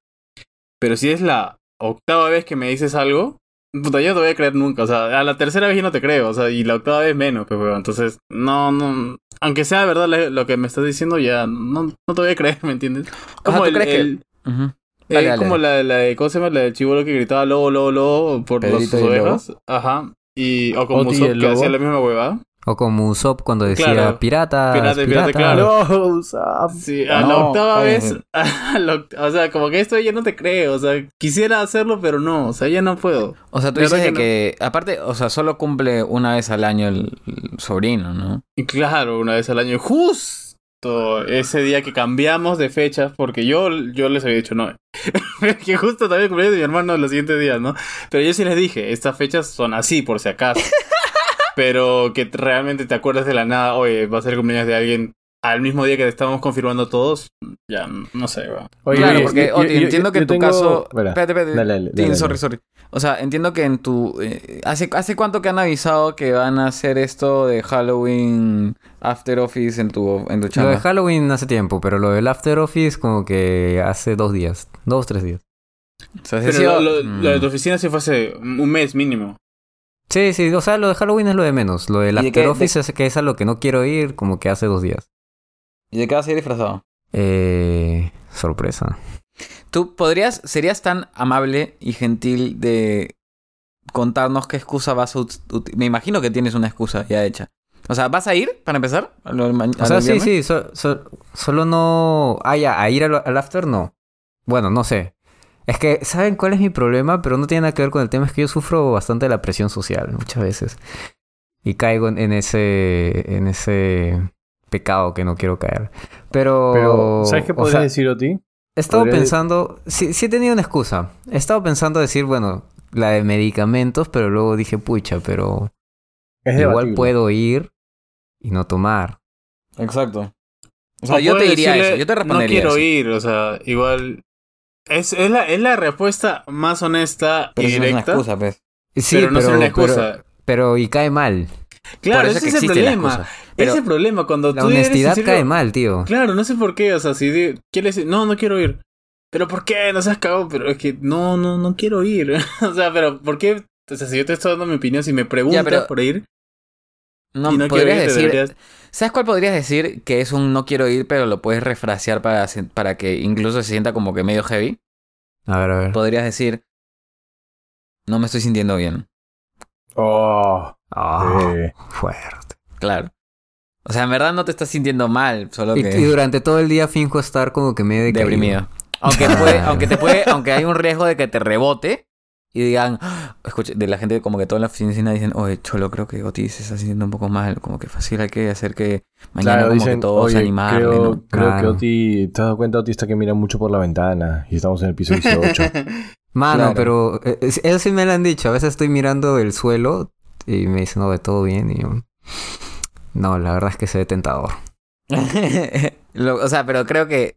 Pero si es la octava vez que me dices algo. Puta, yo no te voy a creer nunca. O sea, a la tercera vez yo no te creo. O sea, y la octava vez menos, pues, weón. Entonces, no, no. Aunque sea verdad lo que me estás diciendo, ya no, no te voy a creer, ¿me entiendes? O sea, ¿tú el- crees que- el- Ujú. eh, dale. como la, la de, ¿cómo se llama? La del chivolo que gritaba lobo, lobo, lobo por las ovejas. Ajá. Y, o como Oti y Usopp el que hacía la misma huevada. O como Usopp cuando decía Claro. piratas, Pirata, piratas. pirata, claro. No, Usopp. Sí, a la No, octava cállate. vez. a la oct- o sea, como que esto ya no te creo. O sea, quisiera hacerlo, pero no. O sea, ya no puedo. O sea, tú dices que que, aparte, o sea, solo cumple una vez al año el, el sobrino, ¿no? Y claro, una vez al año. Justo ese día que cambiamos de fechas, porque yo, yo les había dicho no. que justo también cumpleaños de mi hermano los siguientes días, ¿no? Pero yo sí les dije, estas fechas son así, por si acaso. Pero que realmente te acuerdas de la nada, oye, va a ser el cumpleaños de alguien al mismo día que te estábamos confirmando todos, ya no sé, va. Oye, claro, porque yo- Oti, yo- entiendo que en tu tengo- caso. Espera, espérate, espérate. dale, dale, Tin, dale, sorry, sorry. O sea, entiendo que en tu. eh, ¿hace, ¿Hace cuánto que han avisado que van a hacer esto de Halloween After Office en tu, en tu Lo de chamba? Halloween hace tiempo, pero lo del After Office como que hace dos días. Dos, tres días. O sea, ha Pero sido- lo, lo- Mm. lo de tu oficina sí fue hace un mes mínimo. Sí, sí, o sea, lo de Halloween es lo de menos. Lo del ¿Y de After qué- Office es que es a lo que no quiero ir como que hace dos días. ¿Y de qué vas a ir disfrazado? Eh, sorpresa. ¿Tú podrías, serías tan amable y gentil de contarnos qué excusa vas a utilizar? Me imagino que tienes una excusa ya hecha. O sea, ¿vas a ir para empezar? ¿A lo- ma- O a sea, lo sí, viernes? sí, so- so- solo no... Ah, ya, a ir al, al After no. Bueno, no sé. Es que, ¿saben cuál es mi problema? Pero no tiene nada que ver con el tema. Es que yo sufro bastante de la presión social muchas veces. Y caigo en, ese... En ese pecado que no quiero caer. Pero... Pero, ¿sabes qué o podrías sea, decir, Oti? He estado Podría- pensando, sí, sí he tenido una excusa. He estado pensando decir, bueno, la de medicamentos, pero luego dije, pucha, pero Es igual debatible. puedo ir y no tomar. Exacto. O sea, O yo te diría decirle, eso. Yo te respondería No quiero eso. ir, o sea, igual. Es, es, la, es la respuesta más honesta Pero y no es una directa. excusa, pues. Sí, pero no es una excusa. Pero, pero y cae mal. claro, ese es el problema. Ese es el problema cuando La tú honestidad cae mal, tío. Claro, no sé por qué, o sea, si di- quieres decir, no, no quiero ir. Pero ¿por qué? No seas cagado, pero es que no, no, no quiero ir. o sea, pero ¿por qué? O sea, si yo te estoy dando mi opinión, si me preguntas pero- por ir No, y no quiero podrías ir, decir... deberías- ¿Sabes cuál podrías decir? Que es un no quiero ir, pero lo puedes refrasear para, para que incluso se sienta como que medio heavy. A ver, a ver. Podrías decir... No me estoy sintiendo bien. Oh, Ah, eh. fuerte. Claro. O sea, en verdad no te estás sintiendo mal, solo Y, que... y durante todo el día finjo estar como que medio decaído. deprimido. Aunque puede, aunque te puede, aunque hay un riesgo de que te rebote y digan, escucha, de la gente como que toda la oficina dicen, oye, Cholo, creo que Oti se está sintiendo un poco mal, como que fácil hay que hacer que mañana Claro, como dicen, que todos oye, animarle, creo, ¿no? creo que. Oti, ¿te has dado cuenta, Oti está que mira mucho por la ventana y estamos en el piso 18? Mano, Claro. pero eh, eso sí me lo han dicho. A veces estoy mirando el suelo y me dicen, no, de todo bien. Y yo, no, la verdad es que se ve tentador. Lo- o sea, pero creo que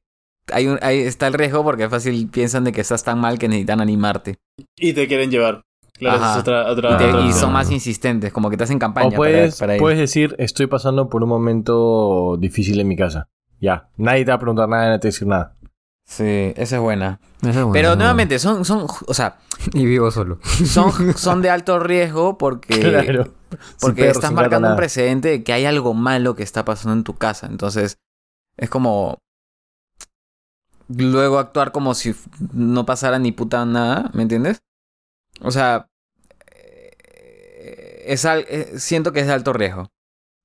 hay un, ahí está el riesgo porque fácil piensan de que estás tan mal que necesitan animarte. y te quieren llevar. Claro, Ajá. es otra, otra, Y, te- otra y opción. son más insistentes, como que te hacen campaña O para- puedes, para, ir. puedes decir, estoy pasando por un momento difícil en mi casa. Ya, nadie te va a preguntar nada, nadie te va a decir nada. Sí, esa es buena. Esa es buena, Pero esa es nuevamente, son, son, o sea. Y vivo solo. son, son de alto riesgo porque, claro. Porque perro, estás marcando un precedente de que hay algo malo que está pasando en tu casa. Entonces, es como luego actuar como si no pasara ni puta nada, ¿me entiendes? O sea, eh, es al- eh, siento que es de alto riesgo.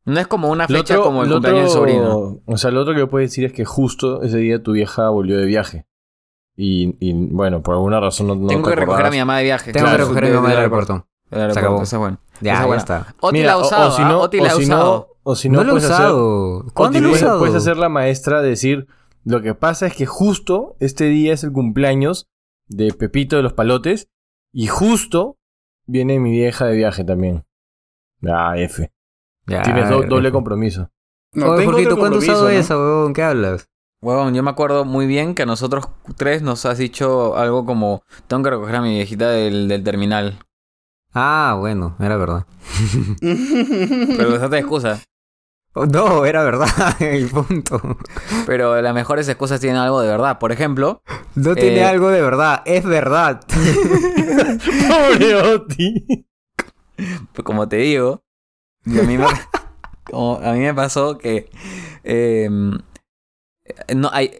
No es como una fecha otro- como el cumpleaños del sobrino. O sea, lo otro que puedes decir es que justo ese día tu vieja volvió de viaje. Y, y, bueno, por alguna razón no, no Tengo te que recoger a mi mamá de viaje. Tengo Claro, que recoger a mi mamá del aeropuerto. Aeropuerto, acabó. esa buena. Ya, Esa ya buena. está. Oti Mira, la ha usado, o, si ¿ah? no, Oti o la ha si usado. no, o si no, no lo he usado. ¿Cuándo lo he usado? puedes hacer la maestra decir, lo que pasa es que justo este día es el cumpleaños de Pepito de los Palotes y justo viene mi vieja de viaje también. Ah, F. Ya, Tienes do- doble F. compromiso. No, Oye, tengo Jorgito, ¿cuándo has usado ¿no? esa, huevón? ¿Qué hablas? Huevón, yo me acuerdo muy bien que a nosotros tres nos has dicho algo como tengo que recoger a mi viejita del, del terminal. Ah, bueno, era verdad. Pero usaste excusa. No, era verdad, el punto. Pero las mejores excusas tienen algo de verdad. Por ejemplo, No tiene Eh, algo de verdad, es verdad. Pobre Oti. pues como te digo, y a mí me, como a mí me pasó que eh, no, hay,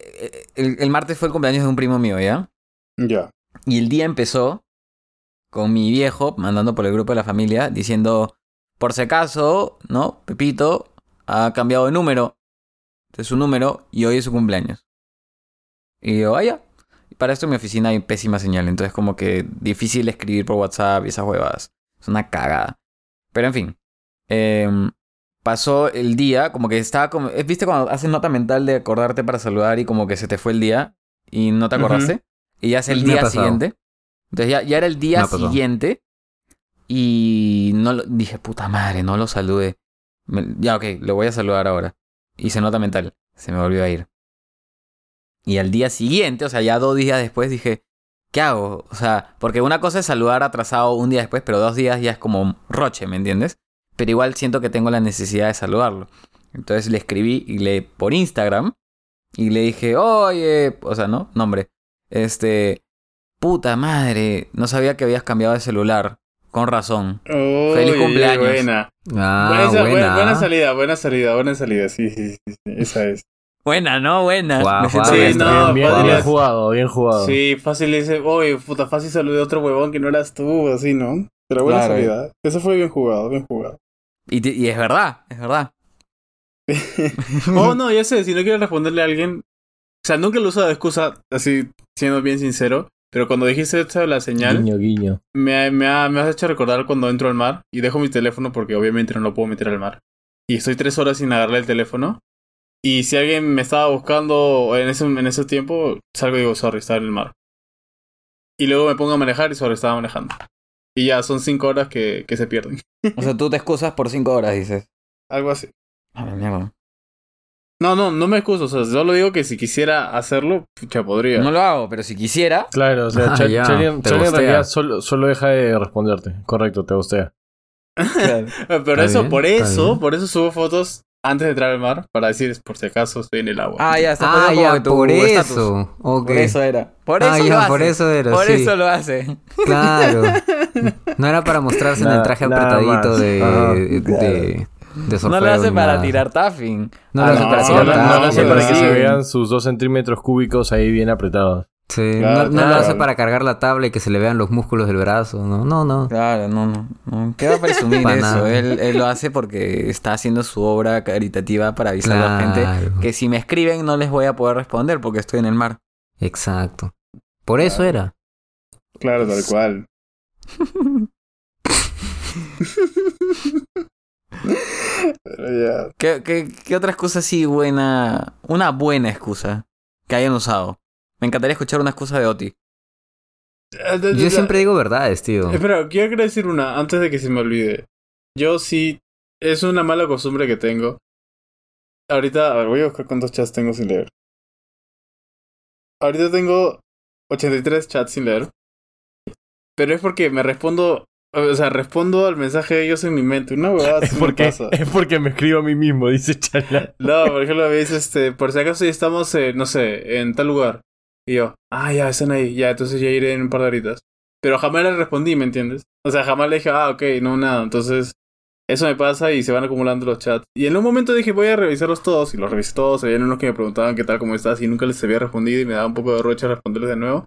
el, el martes fue el cumpleaños de un primo mío, ¿ya? Ya. Y el día empezó con mi viejo mandando por el grupo de la familia diciendo, por si acaso, ¿no? Pepito ha cambiado de número, de su número, y hoy es su cumpleaños. Y yo, vaya. Y para esto en mi oficina hay pésima señal, entonces como que difícil escribir por WhatsApp y esas huevas. Es una cagada. Pero en fin. em, pasó el día, como que estaba como... ¿eh, ¿Viste cuando haces nota mental de acordarte para saludar y como que se te fue el día y no te acordaste? Y ya es el Me día siguiente. Entonces ya, ya era el día siguiente. Y no lo, dije, puta madre, no lo saludé. Ya, ok, lo voy a saludar ahora. Hice nota mental. Se me volvió a ir. Y al día siguiente, o sea, ya dos días después, dije, ¿qué hago? O sea, porque una cosa es saludar atrasado un día después, pero dos días ya es como roche, ¿me entiendes? Pero igual siento que tengo la necesidad de saludarlo. Entonces le escribí y le por Instagram y le dije, oye, o sea, no, nombre, este, puta madre, no sabía que habías cambiado de celular. Con razón. Feliz cumpleaños. Buena. Ah, Esa- buena. buena salida, buena salida, buena salida. Sí, sí, sí, sí, esa es. Buena, ¿no? Buena. Sí, bien. no, bien, bien, jugado, bien jugado. Sí, fácil dice, oye, puta, fácil saludé a otro huevón que no eras tú, así, ¿no? Pero buena Claro. salida. Eso fue bien jugado, bien jugado. Y, te- y es verdad, es verdad. oh, no, ya sé, si no quieres responderle a alguien. O sea, nunca lo uso de excusa, así, siendo bien sincero. Pero cuando dijiste esto de la señal, Guiño, guiño. me, me, ha- me has hecho recordar cuando entro al mar y dejo mi teléfono porque obviamente no lo puedo meter al mar. Y estoy tres horas sin agarrarle el teléfono. Y si alguien me estaba buscando en ese, en ese tiempo, salgo y digo, sorry, estaba en el mar. Y luego me pongo a manejar y sorry, estaba manejando. Y ya, son cinco horas que, que se pierden. O sea, tú te excusas por cinco horas, dices. Algo así. A la mierda. No, no, no me excuso. O sea, solo digo que si quisiera hacerlo, pucha, podría. No lo hago, pero si quisiera. Claro, o sea, Ah, ya, en realidad solo, solo deja de responderte. Correcto, te gustea. Pero Está eso, bien, por eso, bien. por eso subo fotos antes de entrar al mar, para decir por si acaso estoy en el agua. Ah, ya, está Ah, ya, por estatus. eso. Ok. Por eso era. Por eso ah, lo ya, hace. por eso era, Por sí. eso lo hace. Claro. No era para mostrarse en el traje apretadito más. de, Ajá, de, claro. de, de No lo hace para nada. tirar taffing. No Ah, lo hace no, para tirar no, lo hace para que sí. se vean sus dos centímetros cúbicos ahí bien apretados. Sí, Claro, no, no lo hace para cargar la tabla y que se le vean los músculos del brazo. No, no, no. Claro, no, no. no. ¿Qué va a presumir eso? Él, él lo hace porque está haciendo su obra caritativa para avisar a la gente que si me escriben no les voy a poder responder porque estoy en el mar. Exacto. Por eso era. Claro, tal cual. Pero ya. ¿Qué, qué, qué otra excusa así buena? Una buena excusa que hayan usado. Me encantaría escuchar una excusa de Oti. Yo siempre digo verdades, tío. Espera, quiero decir una antes de que se me olvide. Yo sí, es una mala costumbre que tengo. Ahorita, a ver, voy a buscar cuántos chats tengo sin leer. Ahorita tengo 83 chats sin leer. Pero es porque me respondo O sea, respondo al mensaje de ellos en mi mente. Una huevada Es porque, pasa. es porque me escribo a mí mismo, dice Chala. No, por ejemplo, me dice, este, por si acaso ya estamos, eh, no sé, en tal lugar. Y yo, ah, ya, están ahí, ya, entonces ya iré en un par de horitas. Pero jamás le respondí, ¿me entiendes? O sea, jamás le dije, ah, ok, no, nada. Entonces, eso me pasa y se van acumulando los chats. Y en un momento dije, voy a revisarlos todos. Y los revisé todos. Habían unos que me preguntaban qué tal, cómo estás. Y nunca les había respondido y me daba un poco de rocha responderles de nuevo.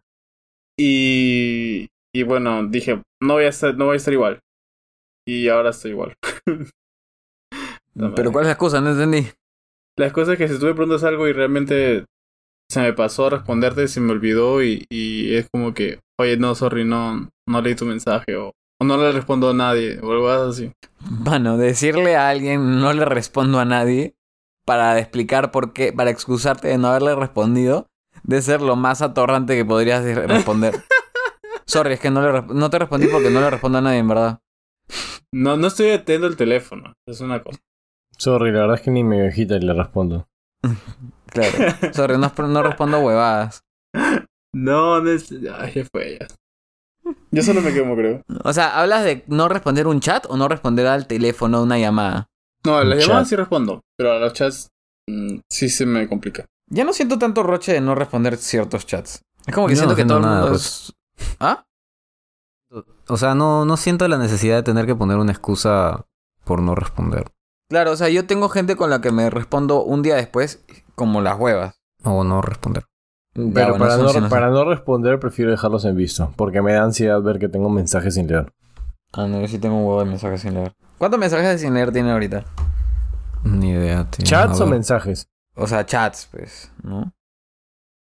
Y, y bueno, dije, no voy a estar, no voy a estar igual. Y ahora estoy igual. Pero. ¿cuál es la excusa? No entendí. Las cosas es que si tú me preguntas algo y realmente se me pasó a responderte, se me olvidó y, y es como que, oye, no, sorry, no, no leí tu mensaje o, o no le respondo a nadie o algo así. Mano, decirle a alguien no le respondo a nadie para explicar por qué, para excusarte de no haberle respondido, de ser lo más atorrante que podrías de- responder. Sorry, es que no, le, no te respondí porque no le respondo a nadie, en verdad. No, no estoy atento el teléfono, es una cosa. Sorry, la verdad es que ni mi viejita le respondo. Claro. Sorry, no, no respondo huevadas. No, no es... Ay, ya fue ya. Yo solo me quemo, creo. O sea, ¿hablas de no responder un chat o no responder al teléfono una llamada? No, a las llamadas sí respondo, pero a los chats mm, sí se me complica. Ya no siento tanto roche de no responder ciertos chats. Es como que no siento que todo el nada, mundo pues. es... ¿Ah? O sea, no, no siento la necesidad de tener que poner una excusa por no responder. Claro, o sea, yo tengo gente con la que me respondo un día después como las huevas. O no responder. Pero bueno, para, no, para no responder, prefiero dejarlos en visto. Porque me da ansiedad ver que tengo mensajes sin leer. Ah, no, yo sí tengo un huevo de mensajes sin leer. ¿Cuántos mensajes sin leer tiene ahorita? Ni idea. tío. ¿Chats A o mensajes? O sea, chats, pues, ¿no?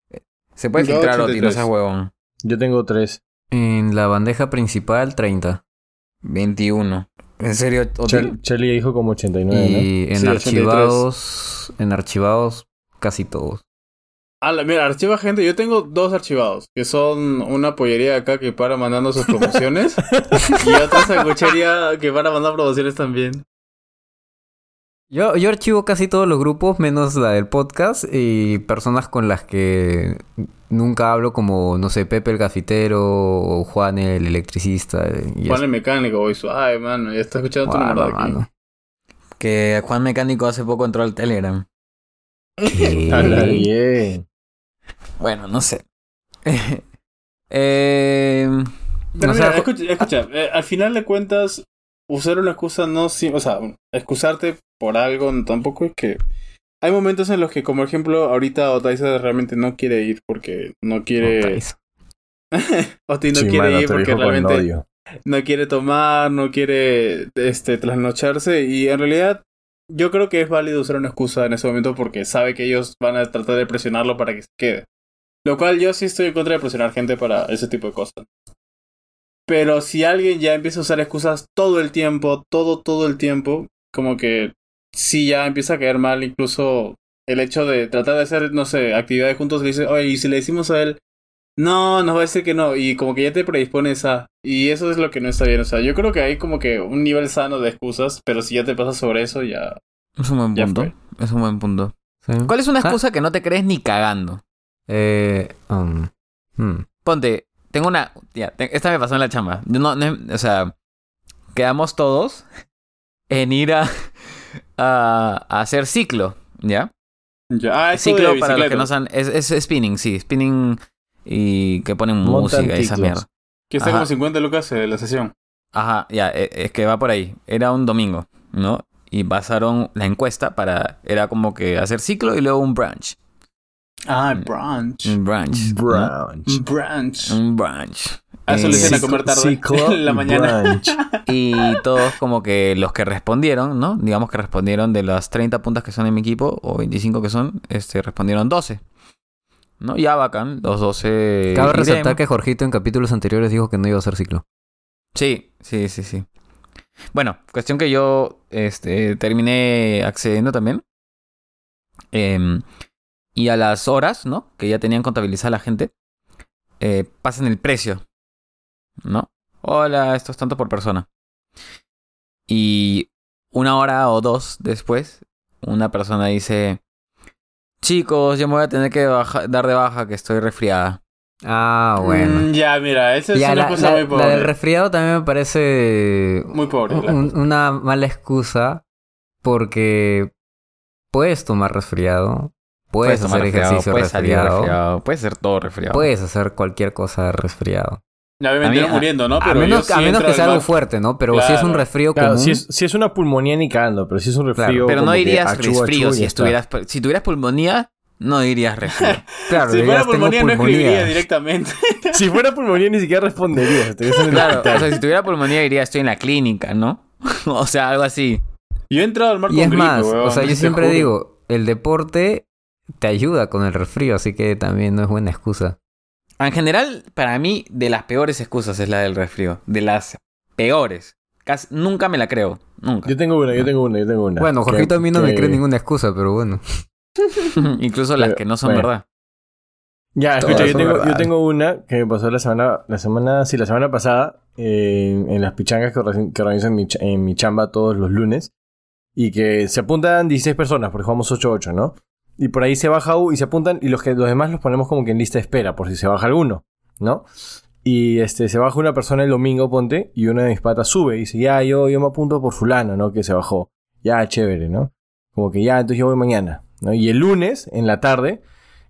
Eh, Se puede Yo filtrar, Oti, no 83. seas huevón. Yo tengo tres. En la bandeja principal, 30. 21. ¿En serio, Chelly dijo como 89, Y en Sí, 83. archivados, en archivados, casi todos. Ah, la- mira, archiva gente. Yo tengo dos archivados, que son una pollería acá que para mandando sus promociones y otra sanguchería que para mandar promociones también. Yo, yo archivo casi todos los grupos, menos la del podcast, y personas con las que nunca hablo, como, no sé, Pepe el gafitero o Juan el electricista. Y Juan eso. el mecánico, hoy su- Ay, mano, ya está escuchando tu aquí. mano. Que Juan Mecánico hace poco entró al Telegram. ¿Qué? ¿no? Habla bien. Bueno, no sé. eh, Pero o mira, sea, escucha, escucha, eh, al final de cuentas, usar una excusa no sí, o sea, excusarte por algo tampoco es que hay momentos en los que, como ejemplo, ahorita Otaiza realmente no quiere ir porque no quiere. Oti no Sí, quiere mano, ir porque realmente no quiere tomar, no quiere este trasnocharse y en realidad yo creo que es válido usar una excusa en ese momento porque sabe que ellos van a tratar de presionarlo para que se quede. Lo cual yo sí estoy en contra de presionar gente para ese tipo de cosas. Pero si alguien ya empieza a usar excusas todo el tiempo, todo, todo el tiempo, como que sí ya empieza a caer mal incluso el hecho de tratar de hacer, no sé, actividades juntos, le dice, oye, y si le decimos a él, no, nos va a decir que no, y como que ya te predispones a, y eso es lo que no está bien, o sea, yo creo que hay como que un nivel sano de excusas, pero si ya te pasas sobre eso, ya... es un buen punto. fue. Es un buen punto. Sí. ¿Cuál es una Ah. excusa que no te crees ni cagando? Eh, um, hmm. Ponte, tengo una. Ya, te- esta me pasó en la chamba. Yo no, no- o sea, quedamos todos en ir a, a, a hacer ciclo, ¿ya? ya ah, eso ciclo, de para los que no saben, es, es spinning, sí, spinning y que ponen Montan música y esa ciclos. mierda. Que está como 50 lucas eh, la sesión. Ajá, ya, e- es que va por ahí. Era un domingo, ¿no? Y pasaron la encuesta para. Era como que hacer ciclo y luego un brunch. Ah, brunch. Un brunch. ¿no? Brunch. Brunch. Un brunch. Ah, eso Eh, le a comer tarde ciclo en la y mañana. brunch. Y todos como que los que respondieron, ¿no? Digamos que respondieron de las 30 puntas que son en mi equipo, o 25 que son, este, respondieron 12. ¿No? Ya bacán, los 12... Cabe resaltar que Jorgito en capítulos anteriores dijo que no iba a hacer ciclo. Sí, sí, sí, sí. Bueno, cuestión que yo este, terminé accediendo también. Em, y a las horas, ¿no? Que ya tenían contabilizada la gente, eh, pasan el precio, ¿no? Hola, esto es tanto por persona. Y una hora o dos después, una persona dice, chicos, yo me voy a tener que baja- dar de baja que estoy resfriada. Ah, bueno. Mm, ya, mira, esa es Ya, una la, cosa la- muy pobre. la del resfriado también me parece Muy pobre. un- una mala excusa porque puedes tomar resfriado, puedes, hacer resfriado, ejercicio puedes salir resfriado, resfriado, puedes hacer todo resfriado. puedes hacer cualquier cosa resfriado. Ya me A mí- metieron muriendo, ¿no? a menos, a que sea algo fuerte, ¿no? Pero si es un Claro. resfrío Claro, común, si es, si es una pulmonía ni cagando, pero si es un resfrío. Pero no dirías resfrío si estuvieras si tuvieras pulmonía, no dirías resfrío. claro, Si fuera dirías, pulmonía, no escribiría directamente. Si fuera pulmonía ni siquiera respondería. Estarías en el claro, o sea, si tuviera pulmonía diría estoy en la clínica, ¿no? o sea, algo así. Yo he entrado al mar Y con es gripe, más, weón, o sea, yo siempre juro. digo, el deporte te ayuda con el resfrío, así que también no es buena excusa. En general, para mí, de las peores excusas es la del resfrío. De las peores. Casi, nunca me la creo. Nunca. Yo tengo una, yo tengo una, yo tengo una. Bueno, Jorgito a mí no me cree ninguna excusa, pero bueno. Incluso las Pero, que no son bueno. verdad. Ya, escucha, yo tengo, yo tengo una que me pasó la semana, la semana, sí, la semana pasada, eh, en las pichangas que, que organizo en mi, en mi chamba todos los lunes, y que se apuntan 16 personas, porque jugamos 8-8, ¿no? Y por ahí se baja uno y se apuntan, y los, que, los demás los ponemos como que en lista de espera, por si se baja alguno, ¿no? Y este, se baja una persona el domingo, ponte, y una de mis patas sube y dice, ya, yo, yo me apunto por fulano, ¿no? Que se bajó. Ya, chévere, ¿no? Como que ya, entonces yo voy mañana, ¿no? Y el lunes, en la tarde,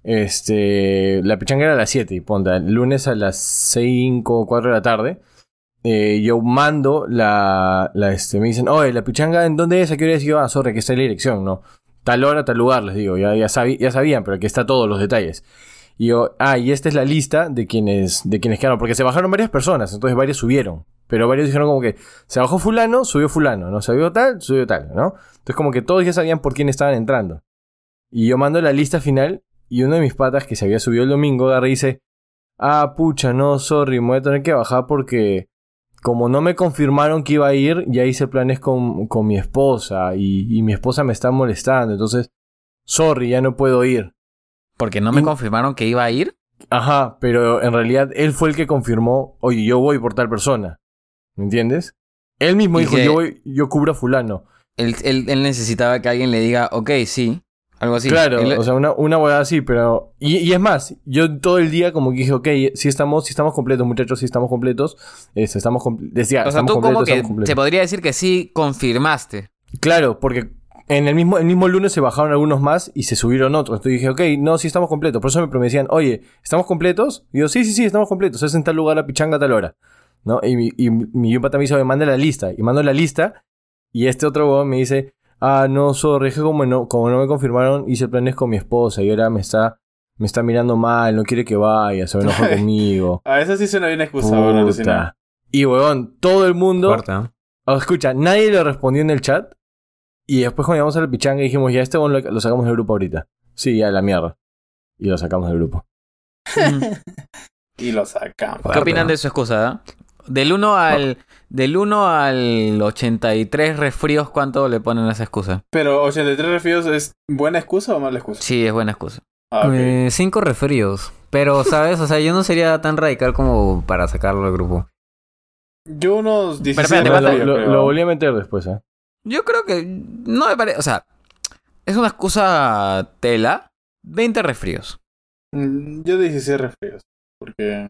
este, la pichanga era a las 7 y ponte, el lunes a las 5 o 4 de la tarde, eh, yo mando la, la, este, me dicen, oye, la pichanga, ¿en dónde es? ¿A qué hora es? Y yo, ah, sorry, que está en la dirección, ¿no? Tal hora, tal lugar, les digo, ya, ya, sabían, pero aquí está todos los detalles. Y yo, ah, y esta es la lista de quienes, de quienes quedaron, porque se bajaron varias personas, entonces varios subieron. Pero varios dijeron como que se bajó fulano, subió fulano, no subió tal, subió tal, ¿no? Entonces como que todos ya sabían por quién estaban entrando. Y yo mando la lista final y uno de mis patas que se había subido el domingo agarra y dice, ah, pucha, no, sorry, me voy a tener que bajar porque como no me confirmaron que iba a ir, ya hice planes con, con mi esposa y, y mi esposa me está molestando, entonces, sorry, ya no puedo ir. Porque no me Y- confirmaron que iba a ir. Ajá, pero en realidad él fue el que confirmó, oye, yo voy por tal persona. ¿Me entiendes? Él mismo Y dijo, yo voy, yo cubro a fulano. Él, él- él necesitaba que alguien le diga, ok, sí. Algo así. claro, o sea, una, una hueá así, pero... Y, y es más, yo todo el día como que dije, ok, si estamos, si estamos completos, muchachos, si estamos completos, este, estamos decía, o sea, estamos tú como que completos. se podría decir que sí confirmaste. Claro, porque en el mismo, el mismo lunes se bajaron algunos más y se subieron otros. Entonces dije, ok, no, sí estamos completos. Por eso me decían, oye, ¿estamos completos? Y yo, sí, sí, sí, estamos completos. Es en tal lugar la pichanga a tal hora. ¿No? Y mi, y mi yupa también dice, me manda la lista. Y mando la lista. Y este otro huevón me dice, ah, no, sorry, es que como no, como no me confirmaron, hice planes con mi esposa y ahora me está, me está mirando mal, no quiere que vaya, se enojó conmigo. A veces sí suena bien excusa, bueno, alucina. Puta. Y huevón, todo el mundo. Fuerte, ¿no? Oh, escucha, nadie le respondió en el chat. Y después cuando llegamos a la pichanga dijimos, ya este bon lo, lo sacamos del grupo ahorita. Sí, ya la mierda. Y lo sacamos del grupo. Y lo sacamos. ¿Qué opinan de su excusa? ah? Del 1 al del 1 al 83 resfríos, ¿cuánto le ponen a esa excusa? Pero 83 refríos es buena excusa o mala excusa? Sí, es buena excusa. Ah. Eh, cinco resfríos. Pero, ¿sabes? O sea, yo no sería tan radical como para sacarlo del grupo. Yo unos 16 espérate, lo, lo- volví a meter después, ¿eh? Yo creo que no me parece, o sea, es una excusa tela. 20 resfríos. Mm, Yo 16 refríos. Porque.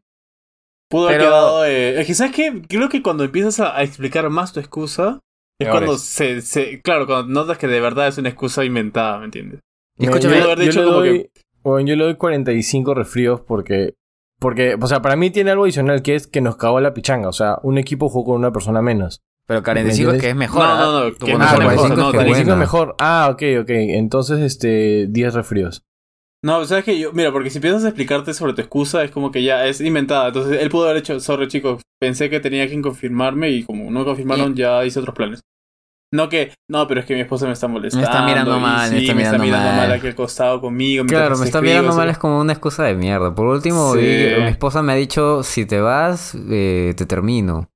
Pudo haber Pero- quedado. Eh... Es que. Creo que cuando empiezas a, a explicar más tu excusa. Es Peor cuando es. se, se. Claro, cuando notas que de verdad es una excusa inventada, ¿me entiendes? Y Me- escúchame, yo, haber yo dicho le como doy, bueno, yo le doy 45 resfríos porque... Porque, o sea, para mí tiene algo adicional que es que nos cagó la pichanga. O sea, un equipo jugó con una persona menos. Pero 45 es que es mejor. No, ¿ah? no, no, Tú que pones no Ah, es una mejor, 45, no, es que 45 es buena. mejor. Ah, ok, ok. Entonces, este, 10 resfríos. No, sabes que yo, mira, porque si empiezas a explicarte sobre tu excusa, es como que ya es inventada. Entonces él pudo haber hecho, sorry chicos, pensé que tenía que confirmarme y como no me confirmaron, ya hice otros planes. No que, no, pero es que mi esposa me está molestando. está mirando mal, sí, me está me está mirando mirando mal. mal aquí al costado conmigo. Claro, me está escribo, mirando mal es como una excusa de mierda. Por último, Sí. mi esposa me ha dicho, si te vas, eh, te termino.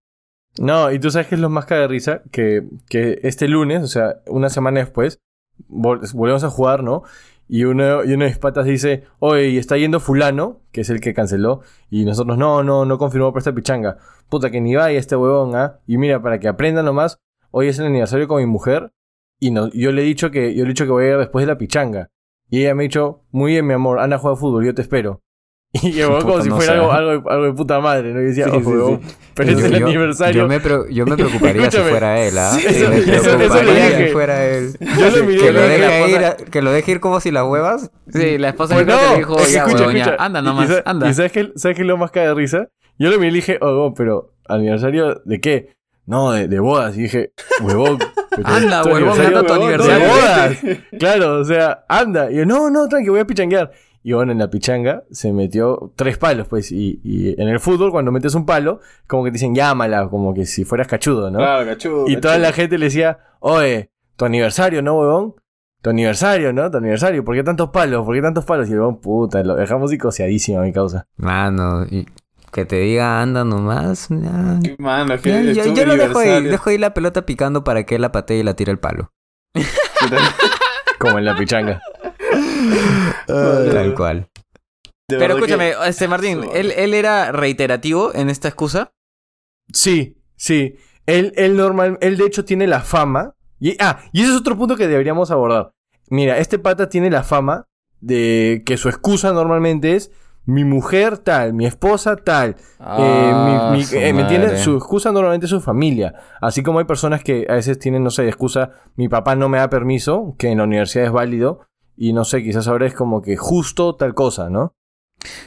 No, y tú sabes que es lo más caga de risa, que, que este lunes, o sea, una semana después, vol- volvemos a jugar, ¿no? Y uno, y uno de mis patas dice, oye, está yendo fulano, que es el que canceló, y nosotros, no, no, no confirmó por esta pichanga. Puta, que ni vaya este huevón, ¿ah? Y mira, para que aprendan nomás, hoy es el aniversario con mi mujer, y no, yo le he dicho que, yo le he dicho que voy a ir después de la pichanga. Y ella me ha dicho, muy bien, mi amor, Ana juega fútbol, yo te espero. Y Puta, como si no fuera algo, algo, de- algo de puta madre, ¿no? Y decía, Sí, "Oh, sí, huevón, pero es Yo- el yo- aniversario. Yo me, pre- yo me preocuparía si fuera él, ¿ah? Sí, Sí, eso- me eso- eso le si fuera él. Yo lo miré Que lo, deje la ir, a- que lo deje ir como si las huevas. Sí, la esposa Pues que no, le dijo, es que ya, escucha, huevón, ya, escucha. anda Y- nomás, y, anda. ¿Y sabes qué, sabes qué es lo más cae de risa? Yo lo miré y le dije, oh, pero ¿aniversario de qué? No, de, de bodas. Y dije, huevón. Anda, huevón, anda tu de aniversario. bodas. Claro, o sea, anda. Y yo, no, no, tranqui, voy a pichanguear. Y bueno, en la pichanga se metió tres palos, pues. Y, y en el fútbol, cuando metes un palo, como que te dicen, llámala, como que si fueras cachudo, ¿no? Claro, cachudo. Y toda la gente le decía, oye, tu aniversario, ¿no, huevón? Tu aniversario, ¿no? Tu aniversario. ¿Por qué tantos palos? ¿Por qué tantos palos? Y el huevón, puta, lo dejamos a mi causa. Mano, y que te diga anda nomás. ya. Mano, es que Ya, es yo, yo lo dejo ahí, dejo ahí la pelota picando para que él la patee y la tire al palo. Como en la pichanga. Tal cual. De Pero escúchame, que- este Martín, ¿él, ¿él era reiterativo en esta excusa? Sí, sí. Él, él normal, él de hecho tiene la fama. Y, ah, y ese es otro punto que deberíamos abordar. Mira, este pata tiene la fama de que su excusa normalmente es mi mujer tal, mi esposa tal. Eh, mi- mi- su eh, ¿Me entiendes? Su excusa normalmente es su familia. Así como hay personas que a veces tienen, no sé, excusa, mi papá no me da permiso, que en la universidad es válido. Y no sé, quizás ahora es como que justo tal cosa, ¿no?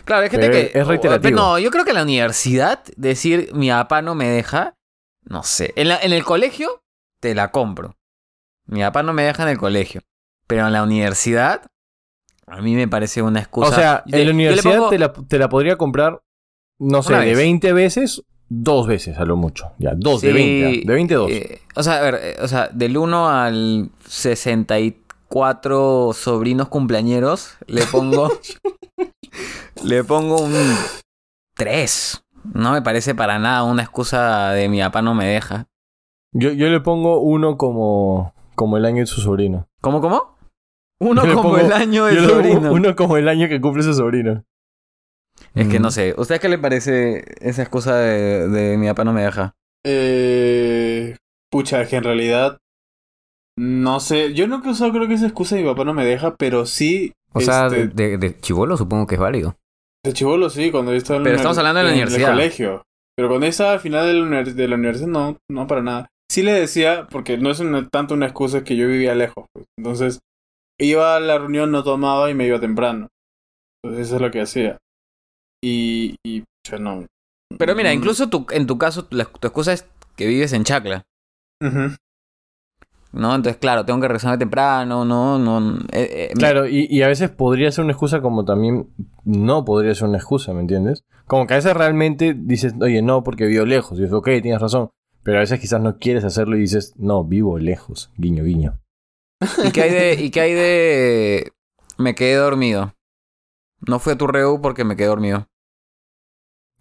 Claro, hay gente Pero que... es reiterativo. Pero no, yo creo que en la universidad decir mi papá no me deja, no sé. En, la- en el colegio te la compro. Mi papá no me deja en el colegio. Pero en la universidad, a mí me parece una excusa. o sea, en la universidad pongo- te, la, te la podría comprar, no sé, de vez. 20 veces, dos veces a lo mucho. Ya, dos, de Sí, 20. De 20, dos. eh, o sea, a ver, eh, o sea, del 1 al 64 sobrinos cumpleañeros, le pongo. le pongo un 3. No me parece para nada una excusa de mi papá no me deja. Yo, yo le pongo uno como, como el año de su sobrino. ¿Cómo, cómo? Uno Yo como pongo- el año le pongo sobrino. uno como el año que cumple su sobrino. Es que Mm. no sé. ¿Ustedes qué le parece esa excusa de, de mi papá no me deja? Eh, pucha, es que en realidad. No sé. Yo nunca he usado, creo que esa excusa mi papá no me deja, pero sí. O sea, este, de, de chivolo supongo que es válido. de chivolo sí, cuando yo estaba en Pero estamos hablando de la en universidad. el colegio. Pero cuando estaba al final de la, univers- de la universidad, no, no para nada. Sí le decía, porque no es una- tanto una excusa que yo vivía lejos. pues. Entonces, iba a la reunión, no tomaba y me iba temprano. Entonces, eso es lo que hacía. Y, y no. Pero mira, Mm. incluso tu, en tu caso, la- tu excusa es que vives en Chacla. Ujú. ¿No? Entonces, claro, tengo que regresarme temprano, no, no. eh, eh, Claro, y, y a veces podría ser una excusa como también no podría ser una excusa, ¿me entiendes? Como que a veces realmente dices, oye, no, porque vivo lejos. Y dices, ok, tienes razón. Pero a veces quizás no quieres hacerlo y dices, no, vivo lejos. Guiño, guiño. ¿Y qué hay de, y qué hay de me quedé dormido? No fui a tu reu porque me quedé dormido.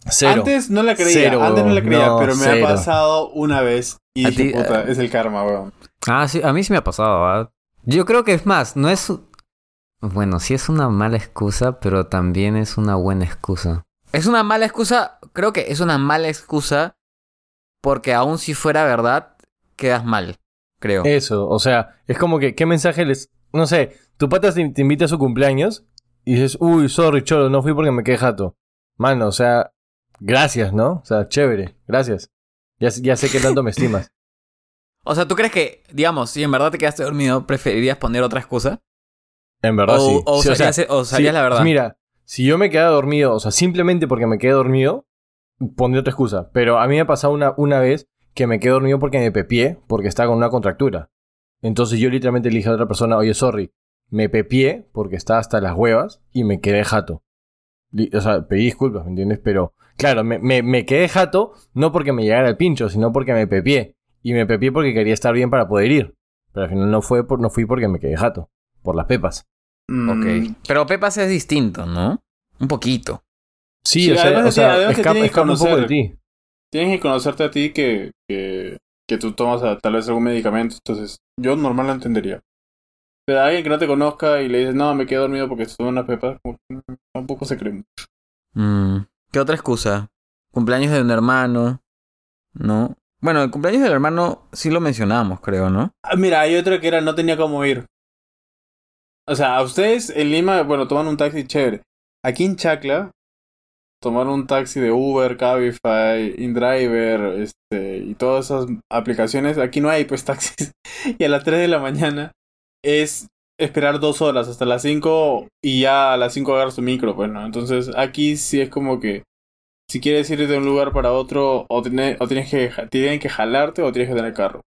Cero. Antes no la creía, Cero, antes no la creía, No, pero me cero. ha pasado una vez y A dije, puta, eh, es el karma, weón. Ah, sí, a mí sí me ha pasado, ¿ah? Yo creo que es más, no es... Bueno, sí es una mala excusa, pero también es una buena excusa. Es una mala excusa, creo que es una mala excusa porque aun si fuera verdad, quedas mal, creo. Eso, o sea, es como que, ¿qué mensaje les...? No sé, tu pata te, te invita a su cumpleaños y dices, uy, sorry, cholo, no fui porque me quedé jato. Mano, o sea, gracias, ¿no? O sea, chévere, gracias. Ya, ya sé que tanto me estimas. O sea, ¿tú crees que, digamos, si en verdad te quedaste dormido, preferirías poner otra excusa? En verdad, o, sí. o Sí, o sea, o Sí, la verdad. Mira, si yo me quedé dormido, o sea, simplemente porque me quedé dormido, pondré otra excusa. Pero a mí me ha pasado una, una vez que me quedé dormido porque me pepié, porque estaba con una contractura. Entonces yo literalmente le dije a otra persona, oye, sorry, me pepié porque estaba hasta las huevas y me quedé jato. O sea, pedí disculpas, ¿me entiendes? Pero, claro, me, me, me quedé jato no porque me llegara el pincho, sino porque me pepié. Y me pepié porque quería estar bien para poder ir. Pero al final no, fue por, no fui porque me quedé jato. Por las pepas. Mm, Ok. Pero Pepas es distinto, ¿no? Un poquito. Sí, Sí, o sea, o sea, escapa, tienes que escapa un poco de ti. Tienes que conocerte a ti que, que, que tú tomas a- tal vez algún medicamento. Entonces, yo normal lo entendería. Pero a alguien que no te conozca y le dices, no, me quedé dormido porque estuve en una pepa, como que, mm, tampoco se cree. Mm, ¿Qué otra excusa? Cumpleaños de un hermano. ¿No? Bueno, el cumpleaños del hermano sí lo mencionamos, creo, ¿no? Ah, mira, hay otra que era no tenía cómo ir. O sea, a ustedes en Lima, bueno, toman un taxi chévere. Aquí en Chacla, tomar un taxi de Uber, Cabify, InDriver, este, y todas esas aplicaciones, aquí no hay pues taxis. Y a las 3 de la mañana es esperar dos horas hasta las 5 y ya a las 5 agarras tu micro, pues, ¿no? Entonces aquí sí es como que si quieres ir de un lugar para otro, o, o tienes que, tienen que jalarte o tienes que tener carro.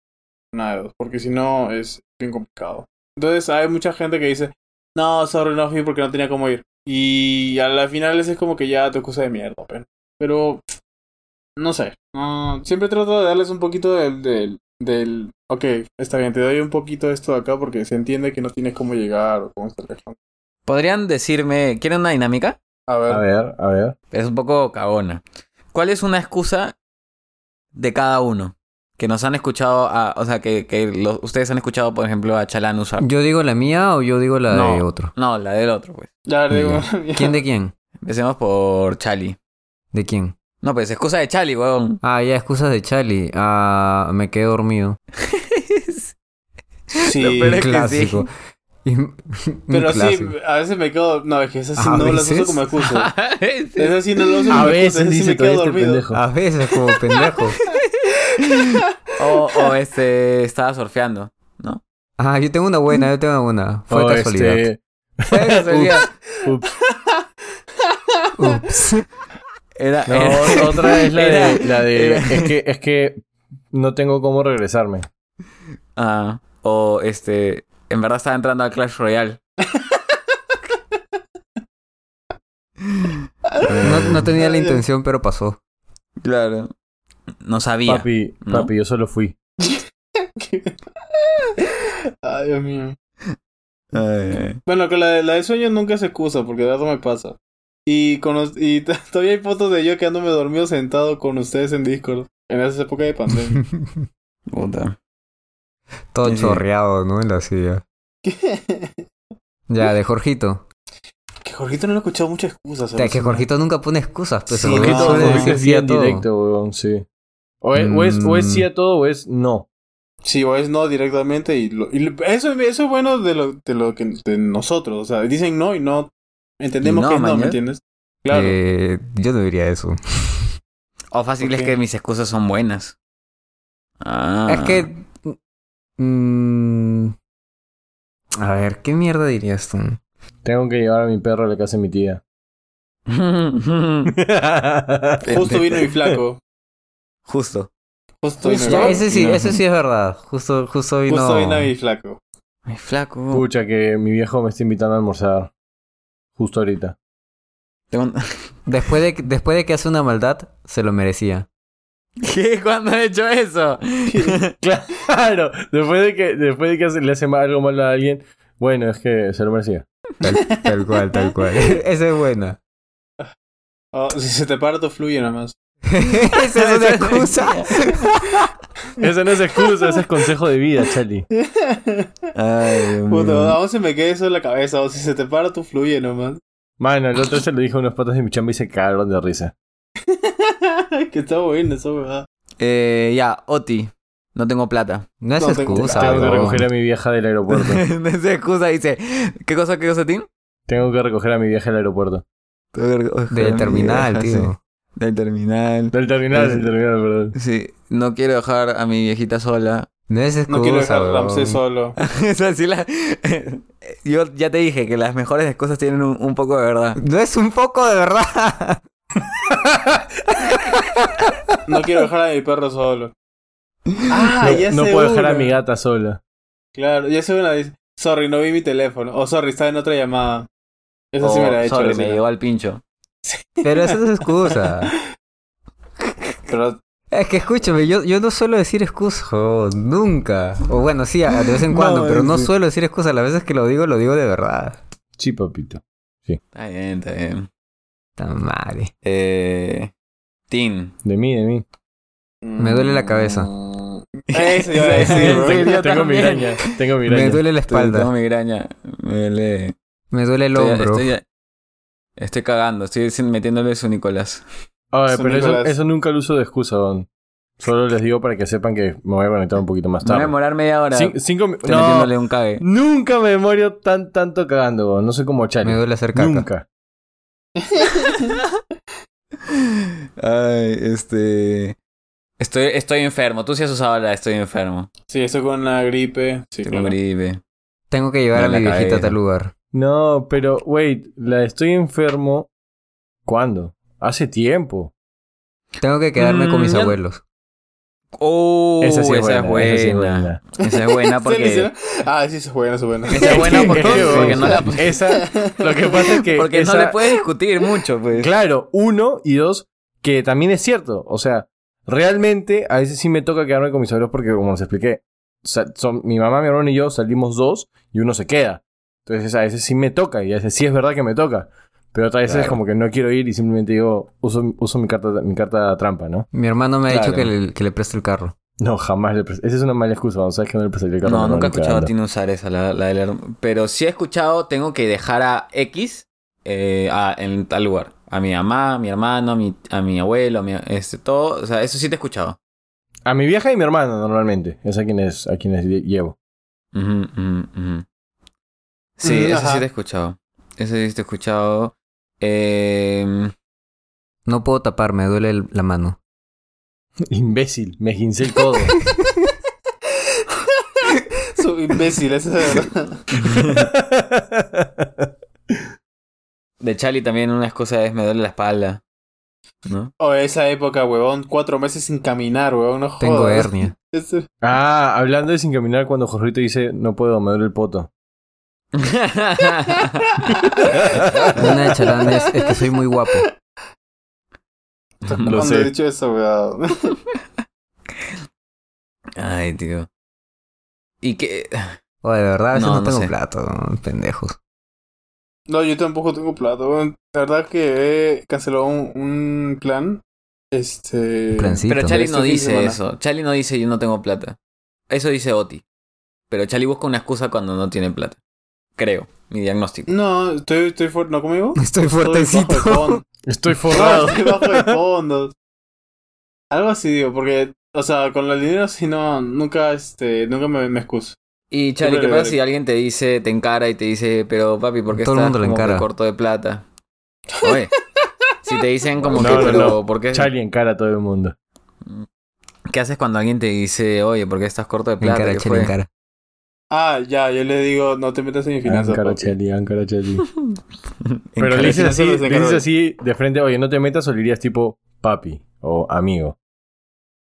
Nada de dos, porque si no es bien complicado. Entonces hay mucha gente que dice, no, sorry, no fui porque no tenía cómo ir. Y a la final es como que ya te excusa de mierda, pero, pero no sé. Siempre trato de darles un poquito del, del, del, ok, está bien, te doy un poquito de esto de acá porque se entiende que no tienes cómo llegar o cómo estar. ¿Podrían decirme, ¿quieren una dinámica? A ver, A ver, a ver. Es un poco cagona. ¿Cuál es una excusa de cada uno? Que nos han escuchado, a, o sea, que, que los- ustedes han escuchado, por ejemplo, a Chalán usar. ¿Yo digo la mía o yo digo la de otro? No, la del otro, pues. ya digo, ¿Quién de quién? Empecemos por Chali. ¿De quién? No, pues excusa de Chali, weón. Ah, ya, excusas de Charlie. Ah, me quedé dormido. sí, Lo peor es que Clásico. Pero sí, a veces me quedo, no, es que esas sí ¿A no las uso veces? como excusa. Sí. Esas sí no las uso A como excusa, veces esas sí dice me quedo dormido. pendejo. A veces como pendejo. o, o este, estaba surfeando, ¿no? Ah, yo tengo una buena, yo tengo una. Fue Oh, casualidad. este, Fue casualidad. ups. Ups. Era, No, era- otra es la era- de, la de era- es que es que no tengo cómo regresarme. Ah, o este, en verdad estaba entrando al Clash Royale. No, no tenía la intención, pero pasó. Claro. No sabía. Papi, ¿no? papi, yo solo fui. Ay, Dios mío. Ay, Bueno, con la de, la de sueño nunca se excusa, porque de verdad me pasa. Y, con, los- y todavía hay fotos de yo quedándome dormido sentado con ustedes en Discord. En esa época de pandemia. puta. Todo Sí, chorreado, ¿no? En la silla. Ya, de Jorgito. que Jorgito no le he escuchado muchas excusas. O sea, que Jorgito nunca pone excusas, pero Sí, Jorgito- Jorgito decir es sí a todo. directo, weón, sí. O es, o, es, o es sí a todo o es no. Sí, o es no directamente y, lo- y lo- eso, eso es bueno de lo, de lo que de nosotros. O sea, dicen no y no entendemos Y no, que es no, ¿me entiendes? Claro. Eh, yo no diría eso. O fácil ¿Por es qué? que mis excusas son buenas. Ah. Es que... mm, a ver, ¿qué mierda dirías tú? Tengo que llevar a mi perro a la casa de mi tía. Justo vino mi flaco. Justo. Justo vino Ya, flaco. ese sí, No. ese sí es verdad. Justo, justo vino... Justo vino mi flaco. Ay, flaco. Pucha, que mi viejo me está invitando a almorzar. Justo ahorita. Después de, después de que hace una maldad, se lo merecía. ¿Qué? ¿Cuándo he hecho eso? Claro, después de que, después de que le hace algo mal a alguien, bueno, es que se lo merecía. Tal, tal cual, tal cual. Esa es buena. Oh, si se te para, tu fluye nada más. Esa es una excusa. Esa no es excusa, ese es consejo de vida, Charlie. Ay, mío. aún se me queda eso en la cabeza. O si se te para, tu fluye nomás. Mano, el otro se lo dijo a unos patas de mi chamba y se cagaron de risa. que está bueno esa verdad. Eh, ya, Oti. No tengo plata. No es No, tengo- excusa. Tengo que recoger a mi vieja del aeropuerto. no es excusa, dice. ¿Qué cosa, qué cosa, Tim? Tengo que recoger a mi vieja del aeropuerto. Del terminal, tío. Del terminal. Del terminal, del terminal, perdón. Sí, no quiero dejar a mi viejita sola. No es excusa. No quiero dejar a. Ramsés solo. Esa sí la- Yo ya te dije que las mejores cosas tienen un, un poco de verdad. No es un poco de verdad. No quiero dejar a mi perro solo. Ah, no ya no sé puedo dejar a mi gata sola. Claro, ya sé una. Dice, sorry, no vi mi teléfono. O sorry, estaba en otra llamada. Esa sí me la he Oh, hecho. sorry, esa. me llegó al pincho. Pero eso no es excusa. Pero Es que escúchame, yo, yo no suelo decir excusa, nunca. O bueno, sí, a- de vez en cuando, No, pero no sí. suelo decir excusa. Las veces que lo digo, lo digo de verdad. Sí, papito. Está bien, está bien. Está madre. Eh, Tim. De mí, de mí. Me duele la cabeza. Mm, Eso iba a decir, bro. tengo, yo tengo migraña. Tengo Me migraña. duele la Estoy- Tengo espalda. migraña. Me duele. Me duele el Estoy, hombro. estoy, estoy cagando. Estoy metiéndole su Nicolás. Ay, Son pero eso, Nicolás. eso nunca lo uso de excusa, don. Solo les digo para que sepan que me voy a conectar un poquito más Me voy a tarde. demorar media hora. Cin- cinco no, metiéndole un cague. nunca me demoro tan tanto cagando, don. No sé cómo Me Charlie. duele hacer caca. Nunca. Ay, este. Estoy, estoy enfermo. Tú sí has usado la estoy enfermo. Sí, eso con la gripe. Sí, Tengo claro. gripe. Tengo que llevar a mi la viejita a tal lugar. No, pero, wait, la estoy enfermo. ¿Cuándo? Hace tiempo. Tengo que quedarme con Mm, mis ya- abuelos. Oh, Esa sí es esa es buena, buena. esa es buena. Esa es buena ¿Sí, porque. Ah, sí, eso es bueno, eso es bueno. Esa es buena porque, porque no la, Esa, lo que pasa es que. porque esa- no le puedes discutir mucho, pues. Claro, uno y dos, que también es cierto. O sea, realmente a veces sí me toca quedarme con mis abuelos porque, como les expliqué, son, mi mamá, mi hermano y yo salimos dos y uno se queda. Entonces a veces sí me toca y a veces sí es verdad que me toca. Pero otras veces Claro. como que no quiero ir y simplemente digo, uso, uso mi, carta, mi carta trampa, ¿no? Mi hermano me ha dicho que le, que le preste el carro. No, jamás le presté. Esa es una mala excusa, ¿no? ¿Sabes que no le presté el carro? No, nunca he escuchado a. Tino usar esa, la, la Pero sí he escuchado, tengo que dejar a X eh, a- en tal lugar. A mi mamá, a mi hermano, a mi, a mi abuelo, a mi, este, todo. O sea, eso sí te he escuchado. A mi vieja y mi hermano normalmente. Es a quienes, a quienes lle- llevo. Sí, Mm, eso sí te he escuchado. Eso sí te he escuchado. Eh, No puedo tapar, me duele el- la mano. Imbécil, me gincé el codo. Soy imbécil, eso es verdad. de Charlie también una excusa es me duele la espalda. ¿No? Oh, esa época, huevón, cuatro meses sin caminar, huevón, no jodas. Tengo hernia. Ah, hablando de sin caminar, cuando Jorrito dice, no puedo, me duele el poto. Una de Chalán es, es que soy muy guapo. Lo ¿Cuándo sé. he dicho eso, weón? Ay, tío. Y que... O de verdad, a veces No, no, no tengo sé. plato, pendejos. No, yo tampoco tengo plata, weón. La verdad que he cancelado un, un plan. Este. Plancito. Pero Charlie Este no dice semana. eso. Charlie no dice yo no tengo plata. Eso dice Oti. Pero Charlie busca una excusa cuando no tiene plata. Creo. Mi diagnóstico. No, estoy, estoy fuerte. ¿No conmigo? Estoy fuertecito. Estoy forrado. estoy bajo de fondos. Algo así digo, porque, o sea, con el dinero si no, nunca, este, nunca me, me excuso. Y Charlie, ¿qué pasa si alguien te dice, te encara y te dice, pero papi, ¿por qué Todo el estás mundo le como que encara. corto de plata? Oye, si te dicen como No, que, no, pero no. ¿por qué? Charlie encara a todo el mundo. ¿Qué haces cuando alguien te dice, oye, ¿por qué estás corto de plata? cara, ¿Qué chale, fue? en cara. Ah, ya, yo le digo, no te metas en mi finanza. Encara a papi. Charlie, encara a Charlie. En Pero le dices así, le dices de- así de frente, oye, no te metas o le dirías tipo papi o amigo.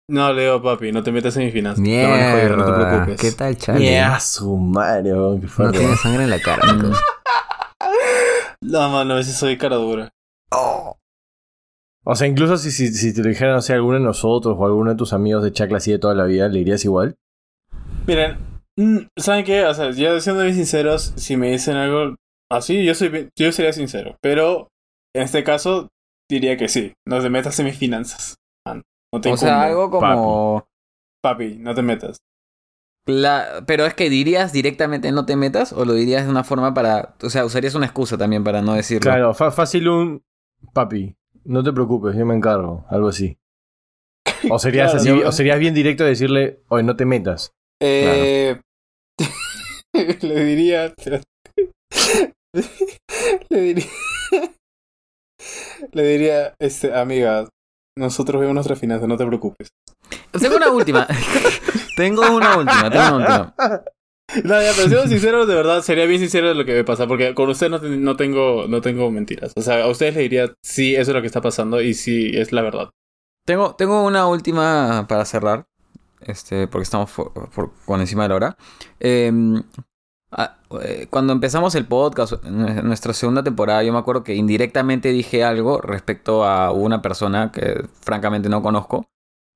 No, le digo, papi, no te metas en mi finanza. Te manejo yo, Mierda. no te preocupes. ¿Qué tal, Charlie? Yeah, su madre, No tiene sangre en la cara, Nico. No, mano, a veces soy cara dura. O sea, incluso si, si, si te lo dijeran, no sé, alguno de nosotros o alguno de tus amigos de chacla así de toda la vida, ¿le dirías igual? Miren, ¿saben qué? O sea, ya siendo bien sinceros, si me dicen algo así, yo soy bien- yo sería sincero. Pero en este caso, diría que sí. No te metas en mis finanzas. man. No te O sea, algo como... Papi, no te metas. La... Pero es que dirías directamente no te metas o lo dirías de una forma para... O sea, usarías una excusa también para no decirlo. Claro, fácil un papi, no te preocupes, yo me encargo, algo así. O serías Claro, así, yo- o serías bien directo de decirle, oye, no te metas. Eh, le diría. le diría. le diría, este, amiga, nosotros vemos nuestras finanzas, no te preocupes. Tengo una última. tengo una última, tengo una última. No, ya, pero siendo sincero, de verdad, sería bien sincero de lo que me pasa, porque con usted no, te- no tengo, no tengo mentiras. O sea, a ustedes le diría, sí, eso es lo que está pasando y sí, es la verdad. Tengo, tengo una última para cerrar. Este, porque estamos por, por- por encima de la hora. Eh, ah, eh, cuando empezamos el podcast, en nuestra segunda temporada, yo me acuerdo que indirectamente dije algo respecto a una persona que francamente no conozco.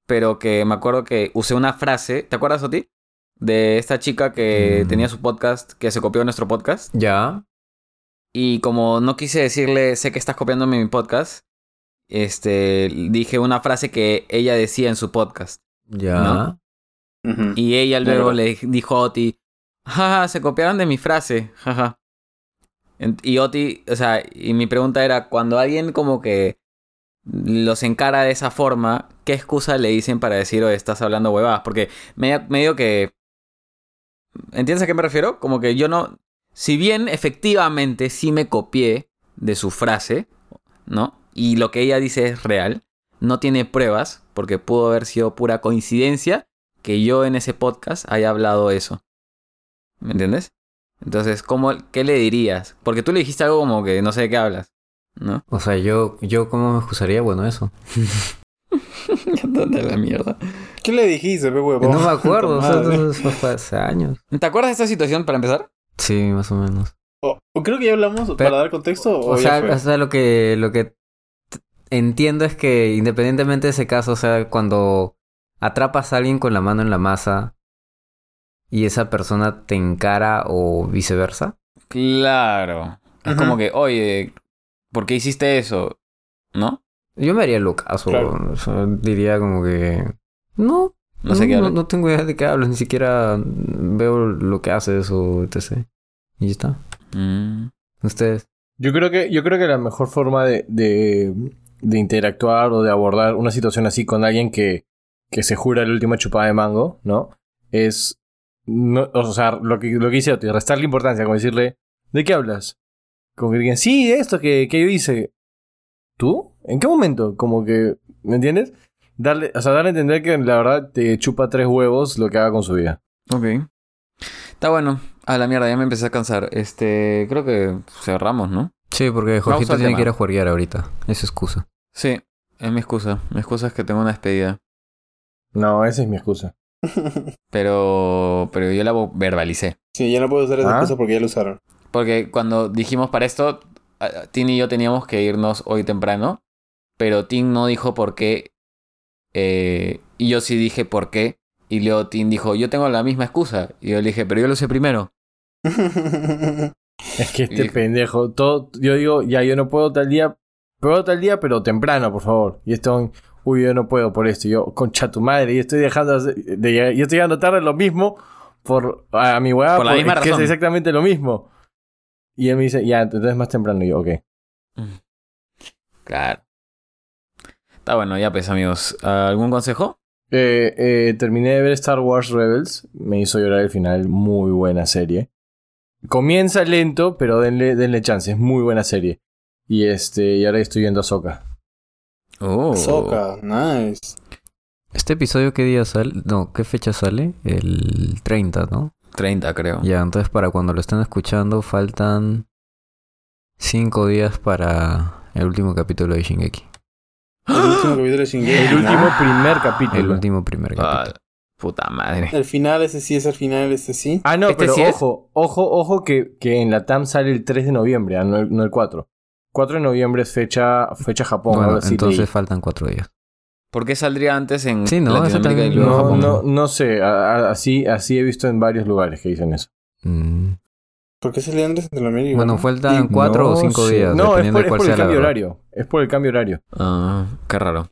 Pero que me acuerdo que usé una frase. ¿Te acuerdas, Oti? De esta chica que Mm. tenía su podcast, que se copió nuestro podcast. Ya. Y como no quise decirle, sé que estás copiándome mi podcast, este, dije una frase que ella decía en su podcast. Ya. Y ella De luego le dijo a Oti, jaja, se copiaron de mi frase, jaja. Y Oti, o sea, y mi pregunta era, cuando alguien como que los encara de esa forma, ¿qué excusa le dicen para decir, oye, estás hablando huevadas? Porque me- medio que... ¿Entiendes a qué me refiero? Como que yo no... Si bien efectivamente sí me copié de su frase, ¿no? y lo que ella dice es real, no tiene pruebas, porque pudo haber sido pura coincidencia que yo en ese podcast haya hablado eso. ¿Me entiendes? Entonces, ¿cómo, ¿qué le dirías? Porque tú le dijiste algo como que no sé de qué hablas, ¿no? O sea, yo, yo ¿cómo me excusaría? Bueno, eso. de la mierda. ¿Qué le dijiste, pe huevón? No me acuerdo, o sea, Madre. eso fue hace años. ¿Te acuerdas de esta situación para empezar? Sí, más o menos. O- o creo que ya hablamos Pero- para dar contexto. O, sea, o sea, lo que, lo que entiendo es que independientemente de ese caso, o sea, cuando atrapas a alguien con la mano en la masa y esa persona te encara o viceversa. Claro. Es como que, oye, ¿por qué hiciste eso? ¿No? Yo me haría lo caso, Claro. o sea, diría como que... No, No sé qué no, tengo idea de qué hablas, ni siquiera veo lo que haces o etc. Y ya está. Mm. Ustedes. Yo creo que, yo creo que la mejor forma de, de, de interactuar o de abordar una situación así con alguien que, que se jura la última chupada de mango, ¿no? Es. No, o sea, lo que, lo que hice restarle importancia, como decirle, ¿de qué hablas? Como que digan, sí, esto que, que yo hice. ¿Tú? ¿En qué momento? Como que, ¿me entiendes? Darle, o sea, darle a entender que la verdad te chupa tres huevos lo que haga con su vida. Ok. Está bueno. A la mierda, ya me empecé a cansar. Este, creo que cerramos, ¿no? Sí, porque Jorgito tiene que ir a jugar ahorita. Es excusa. Sí, es mi excusa. Mi excusa es que tengo una despedida. No, esa es mi excusa. Pero, pero yo la verbalicé. Sí, ya no puedo usar esa ¿Ah? cosa porque ya lo usaron. Porque cuando dijimos para esto, Tim y yo teníamos que irnos hoy temprano. Pero Tim no dijo por qué. eh, y yo sí dije por qué. Y luego Tim dijo, yo tengo la misma excusa. Y yo le dije, pero yo lo sé primero. Es que este Y- pendejo, todo, yo digo, ya yo no puedo tal día, puedo tal día, pero temprano, por favor. Y esto, uy, yo no puedo por esto. Yo, concha tu madre, y estoy dejando de, de yo estoy llegando tarde lo mismo por a mi weá, Por la misma es que es razón. exactamente lo mismo. Y él me dice, ya, entonces más temprano. Y yo, ok. Claro. Está bueno, ya pues amigos. ¿Algún consejo? Eh, eh, terminé de ver Star Wars Rebels. Me hizo llorar el final. Muy buena serie. Comienza lento, pero denle, denle chance. Es muy buena serie. Y este, y ahora estoy viendo a Soka. Oh. Nice. ¿Este episodio qué día sale? No, ¿qué fecha sale? El 30, ¿no? 30 creo. Ya, entonces para cuando lo estén escuchando faltan 5 días para el último capítulo de Shingeki. El último capítulo de Shingeki. El último primer capítulo. El último primer Ah, capítulo. Puta madre. El final, ese sí es el final, este sí. Ah, no, Este pero sí es- ojo, ojo, ojo que, que en la TAM sale el 3 de noviembre, ah, no el, no el 4. 4 de noviembre es fecha, fecha Japón. bueno, entonces leí. faltan 4 días. ¿Por qué saldría antes en Sí, no, Latinoamérica y luego no, Japón? no, no sé, a- a- así, así he visto en varios lugares que dicen eso. Mm. ¿Por qué salió antes en Latinoamérica? Bueno, no? faltan 4 No o 5 sé. días. No, es dependiendo por, de es por el cambio horario. Es por el cambio horario. Ah, qué raro.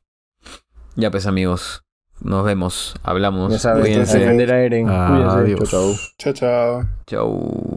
Ya pues amigos, nos vemos, hablamos. Ya sabes, Cuídense. defender a Eren. Adiós. Cuídense. Chau, chau. Chao, chao. Chau.